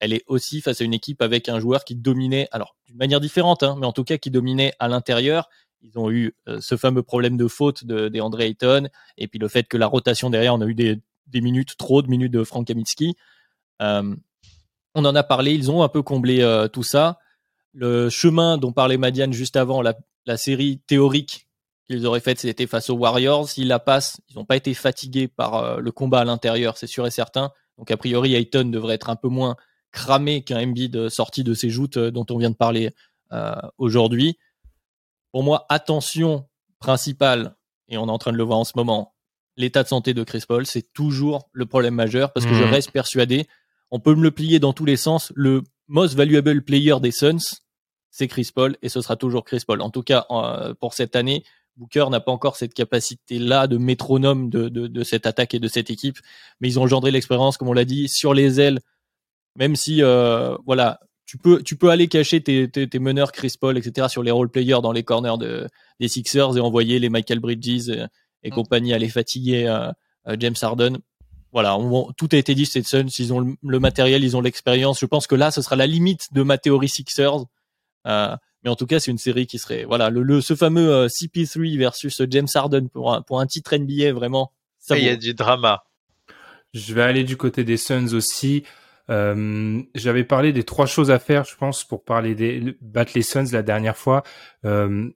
elle est aussi face à une équipe avec un joueur qui dominait, alors d'une manière différente, hein, mais en tout cas qui dominait à l'intérieur. Ils ont eu euh, ce fameux problème de faute de, de André Ayton, et puis le fait que la rotation derrière, on a eu des, des minutes, trop de minutes de Frank Kaminsky. Euh, on en a parlé, ils ont un peu comblé euh, tout ça. Le chemin dont parlait Madiane juste avant, la, la série théorique qu'ils auraient faite, c'était face aux Warriors. S'ils la passent, ils n'ont pas été fatigués par euh, le combat à l'intérieur, c'est sûr et certain. Donc a priori, Ayton devrait être un peu moins cramé qu'un Embiid sorti de ses joutes dont on vient de parler aujourd'hui. Pour moi, attention principale, et on est en train de le voir en ce moment, l'état de santé de Chris Paul, c'est toujours le problème majeur parce que je Mhm. reste persuadé, on peut me le plier dans tous les sens, le most valuable player des Suns, c'est Chris Paul et ce sera toujours Chris Paul. En tout cas, euh, pour cette année, Booker n'a pas encore cette capacité-là de métronome de, de, de cette attaque et de cette équipe, mais ils ont engendré l'expérience, comme on l'a dit, sur les ailes, même si, euh, voilà, tu peux, tu peux aller cacher tes, tes, tes meneurs Chris Paul, etc., sur les role players dans les corners de, des Sixers et envoyer les Michael Bridges et, et Mm. compagnie aller fatiguer euh, euh, James Harden. Voilà, on- tout a été dit, c'est Suns, ils ont le, le matériel, ils ont l'expérience. Je pense que là, ce sera la limite de ma théorie Sixers. Euh, mais en tout cas, c'est une série qui serait, voilà, le, le ce fameux euh, CP3 versus James Harden pour un, pour un titre NBA, vraiment. Ça il y a du drama. Je vais aller du côté des Suns aussi. Euh, J'avais parlé des trois choses à faire, je pense, pour parler des battre les Suns la dernière fois. Euh,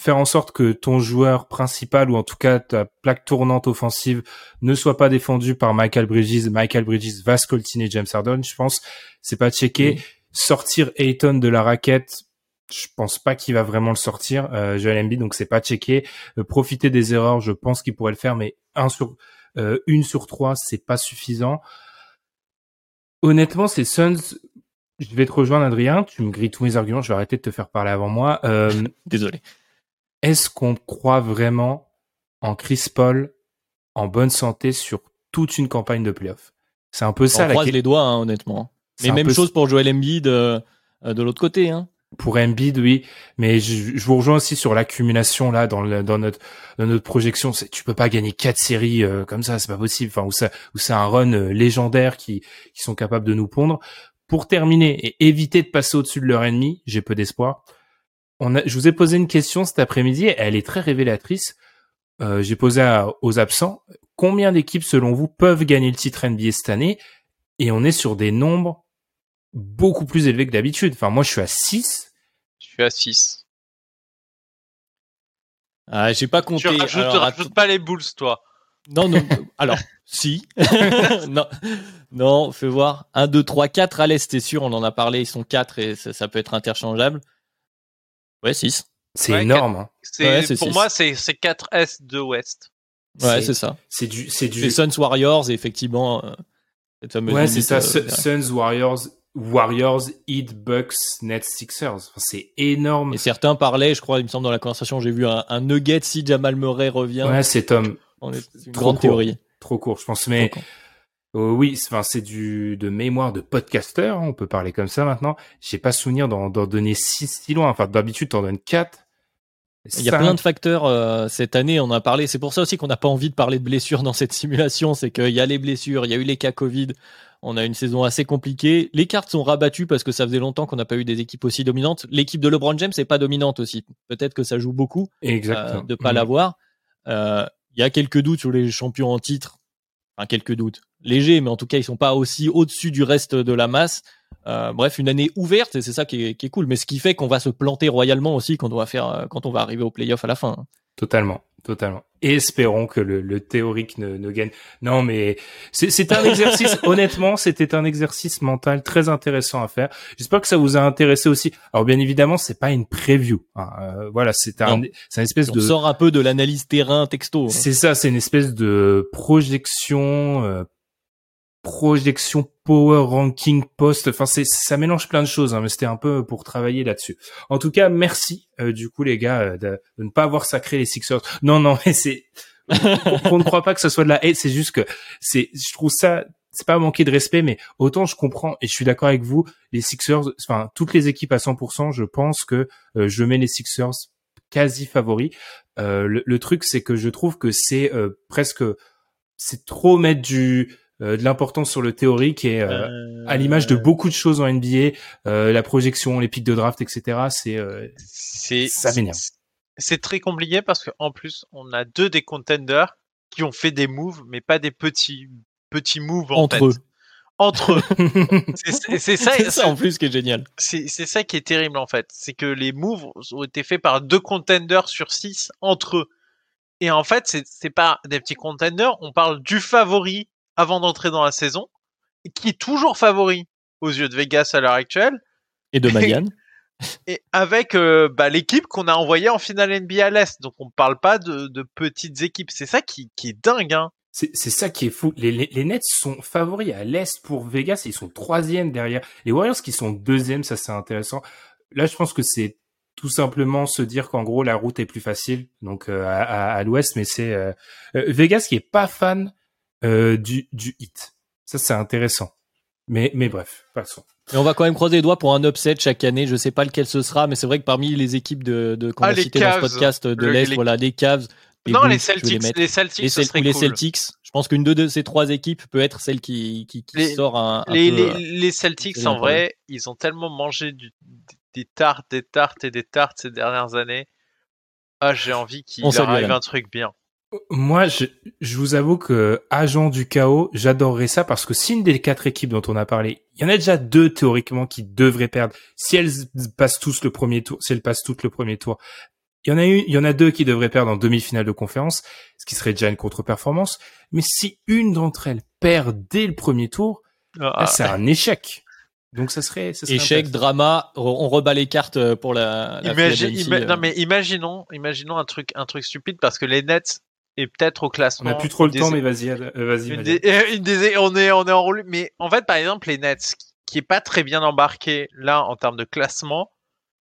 faire en sorte que ton joueur principal ou en tout cas ta plaque tournante offensive ne soit pas défendue par Michael Bridges. Michael Bridges va scoltiner James Harden, je pense. C'est pas checké. Sortir Ayton de la raquette, je pense pas qu'il va vraiment le sortir. Euh, Joel Embiid, donc c'est pas checké. Euh, profiter des erreurs, je pense qu'il pourrait le faire, mais un sur euh, une sur trois, c'est pas suffisant. Honnêtement, ces Suns, je vais te rejoindre, Adrien. Tu me grilles tous mes arguments. Je vais arrêter de te faire parler avant moi. Euh, <laughs> Désolé. Est-ce qu'on croit vraiment en Chris Paul en bonne santé sur toute une campagne de playoff C'est un peu ça on la croise les doigts, hein, honnêtement. Mais même peu chose pour Joel Embiid euh, euh, de l'autre côté. Hein. pour Embiid, oui, mais je, je vous rejoins aussi sur l'accumulation là dans, le, dans notre dans notre projection. Tu peux pas gagner quatre séries euh, comme ça, c'est pas possible. Enfin, où ça où c'est un run euh, légendaire qui qui sont capables de nous pondre. Pour terminer et éviter de passer au-dessus de leur ennemi, j'ai peu d'espoir. On a, je vous ai posé une question cet après-midi, elle est très révélatrice. Euh, j'ai posé à- aux absents combien d'équipes selon vous peuvent gagner le titre NBA cette année? Et on est sur des nombres beaucoup plus élevés que d'habitude. Enfin, moi, je suis à 6. Je suis à 6. Ah, j'ai pas Tu compté. rajoutes, Alors, rajoute pas les Bulls, toi. Non, non. euh, Alors, <laughs> si. <laughs> non, non, fais voir. 1, 2, 3, 4 à l'Est, c'est sûr, on en a parlé, ils sont 4 et ça, ça peut être interchangeable. Ouais, 6. C'est Ouais, énorme. hein. Ouais, pour six. moi, c'est, c'est 4 Est, 2 Ouest. Ouais, C'est- ça. C'est du, c'est du. Les Suns Warriors, et effectivement, euh, Ouais, c'est ça. euh. Suns, Warriors, Warriors, Heat, Bucks, Nets, Sixers. Enfin, c'est énorme. Et certains parlaient, je crois, il me semble dans la conversation, j'ai vu un, un nugget si Jamal Murray revient. Ouais, c'est Tom. On est- c'est une trop grande court. théorie. Trop court, je pense. Mais euh, oui, c'est- enfin, c'est du de mémoire de podcaster. hein, on peut parler comme ça maintenant. J'ai pas souvenir d'en, d'en donner six si loin. Enfin, d'habitude, t'en donnes quatre. Il y a plein de facteurs euh, cette année, on en a parlé. C'est pour ça aussi qu'on n'a pas envie de parler de blessures dans cette simulation. C'est qu'il y a les blessures, il y a eu les cas Covid. On a une saison assez compliquée. Les cartes sont rabattues parce que ça faisait longtemps qu'on n'a pas eu des équipes aussi dominantes. L'équipe de LeBron James n'est pas dominante aussi. Peut-être que ça joue beaucoup euh, de pas Mhm. l'avoir. Euh, Il y a quelques doutes sur les champions en titre. Enfin, quelques doutes. Légers, mais en tout cas, ils sont pas aussi au-dessus du reste de la masse. Euh, bref, une année ouverte, et c'est ça qui est, qui est cool. Mais ce qui fait qu'on va se planter royalement aussi quand on va faire, euh, quand on va arriver au playoff à la fin. Totalement, totalement. Et espérons que le, le théorique ne, ne gagne. Non, mais c'est un exercice. <laughs> honnêtement, c'était un exercice mental très intéressant à faire. J'espère que ça vous a intéressé aussi. Alors, bien évidemment, c'est pas une preview. hein. Euh, voilà, c'est un, c'est une espèce On de. sort un peu de l'analyse terrain texto. hein. C'est ça, c'est une espèce de projection, euh, projection power ranking post. Enfin, c'est ça mélange plein de choses, hein, mais c'était un peu pour travailler là-dessus. En tout cas, merci euh, du coup les gars euh, de, de ne pas avoir sacré les Sixers. Non, non, mais c'est <laughs> qu'on ne croit pas que ce soit de la hate. C'est juste que c'est, je trouve ça. C'est pas manquer de respect, mais autant je comprends et je suis d'accord avec vous. Les Sixers, enfin toutes les équipes à 100%, je pense que euh, je mets les Sixers quasi favoris. Euh, le, le truc, c'est que je trouve que c'est euh, presque, c'est trop mettre du de l'importance sur le théorique et à l'image de beaucoup de choses en NBA, la projection, les pics de draft, etc. C'est c'est ça m'énerve. C'est très compliqué parce qu'en plus on a deux des contenders qui ont fait des moves, mais pas des petits petits moves en entre eux. Entre eux. <laughs> c'est ça, ça en plus qui est génial. C'est ça qui est terrible en fait, c'est que les moves ont été faits par deux contenders sur six entre eux. Et en fait, c'est pas des petits contenders, on parle du favori avant d'entrer dans la saison, qui est toujours favori aux yeux de Vegas à l'heure actuelle. Et de <laughs> Mayan. et avec euh, bah, l'équipe qu'on a envoyée en finale NBA à l'Est. Donc on ne parle pas de, de petites équipes. C'est ça qui, qui, est dingue. Hein. C'est ça qui est fou. Les, les, les, Nets sont favoris à l'Est pour Vegas. Ils sont troisième derrière. Les Warriors qui sont deuxième, ça c'est intéressant. Là, je pense que c'est tout simplement se dire qu'en gros la route est plus facile donc euh, à, à, à l'Ouest, mais c'est euh, Vegas qui est pas fan du, du hit. Ça c'est intéressant. Mais mais bref, passons. Et on va quand même croiser les doigts pour un upset chaque année. Je sais pas lequel ce sera, mais c'est vrai que parmi les équipes de, de qu'on ah, a cité dans ce podcast de l'Est, voilà, les Cavs. non, les Celtics, les, Celtics, les, les Celtics. Je pense qu'une de, ces trois équipes peut être celle qui, qui, qui sort un, les, peu, les, les, Celtics, en vrai, ils ont tellement mangé du, des tartes, des tartes et des tartes ces dernières années. Ah, j'ai envie qu'il arrive un truc bien. Moi, je, je, vous avoue que agent du chaos, j'adorerais ça parce que si une des quatre équipes dont on a parlé, il y en a déjà deux théoriquement qui devraient perdre. Si elles passent tous le premier tour, si elles passent toutes le premier tour, il y en a une, il y en a deux qui devraient perdre en demi-finale de conférence, ce qui serait déjà une contre-performance. Mais si une d'entre elles perd dès le premier tour, ah. c'est un échec. Donc ça serait, ça serait échec, drama. On rebat les cartes euh, pour la. la non euh. mais imaginons, imaginons un truc, un truc stupide parce que les Nets et peut-être au classement. On n'a plus trop le temps, mais vas-y, euh, vas-y. <laughs> on est, on est en roule. Mais en fait, par exemple, les Nets, qui est pas très bien embarqué là en termes de classement,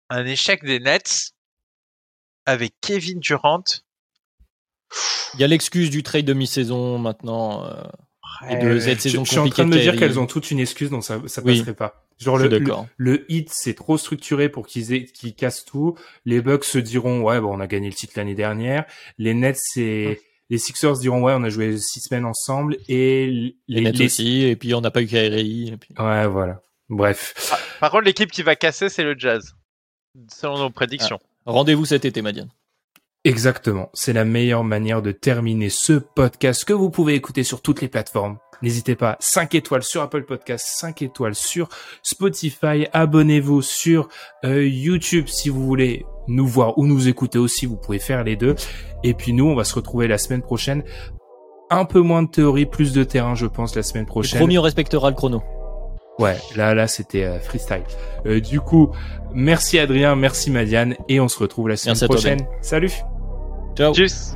un échec des Nets avec Kevin Durant. Il y a l'excuse du trade de mi-saison maintenant. Euh, et de cette saison je, je suis en train de me dire qu'elles ont toutes une excuse, donc ça, ça passerait pas. Genre le, le, le, hit, c'est trop structuré pour qu'ils qu'ils cassent tout. Les Bucks se diront ouais bon on a gagné le titre l'année dernière. Les Nets c'est les Sixers diront ouais on a joué six semaines ensemble et les, les Nets aussi et puis on n'a pas eu Kyrie. Puis... Ouais voilà. Bref. Ah, par contre l'équipe qui va casser c'est le Jazz selon nos prédictions. Ah. Rendez-vous cet été Madiane. Exactement, c'est la meilleure manière de terminer ce podcast que vous pouvez écouter sur toutes les plateformes N'hésitez pas, 5 étoiles sur Apple Podcast, 5 étoiles sur Spotify. Abonnez-vous sur euh, YouTube si vous voulez nous voir ou nous écouter aussi. Vous pouvez faire les deux. Et puis nous, on va se retrouver la semaine prochaine. Un peu moins de théorie, plus de terrain, je pense, la semaine prochaine. promis, on respectera le chrono. Ouais, là, là, c'était euh, freestyle. Euh, du coup, merci Adrien, merci Madiane, et on se retrouve la semaine prochaine. Salut. Ciao. Tchuss.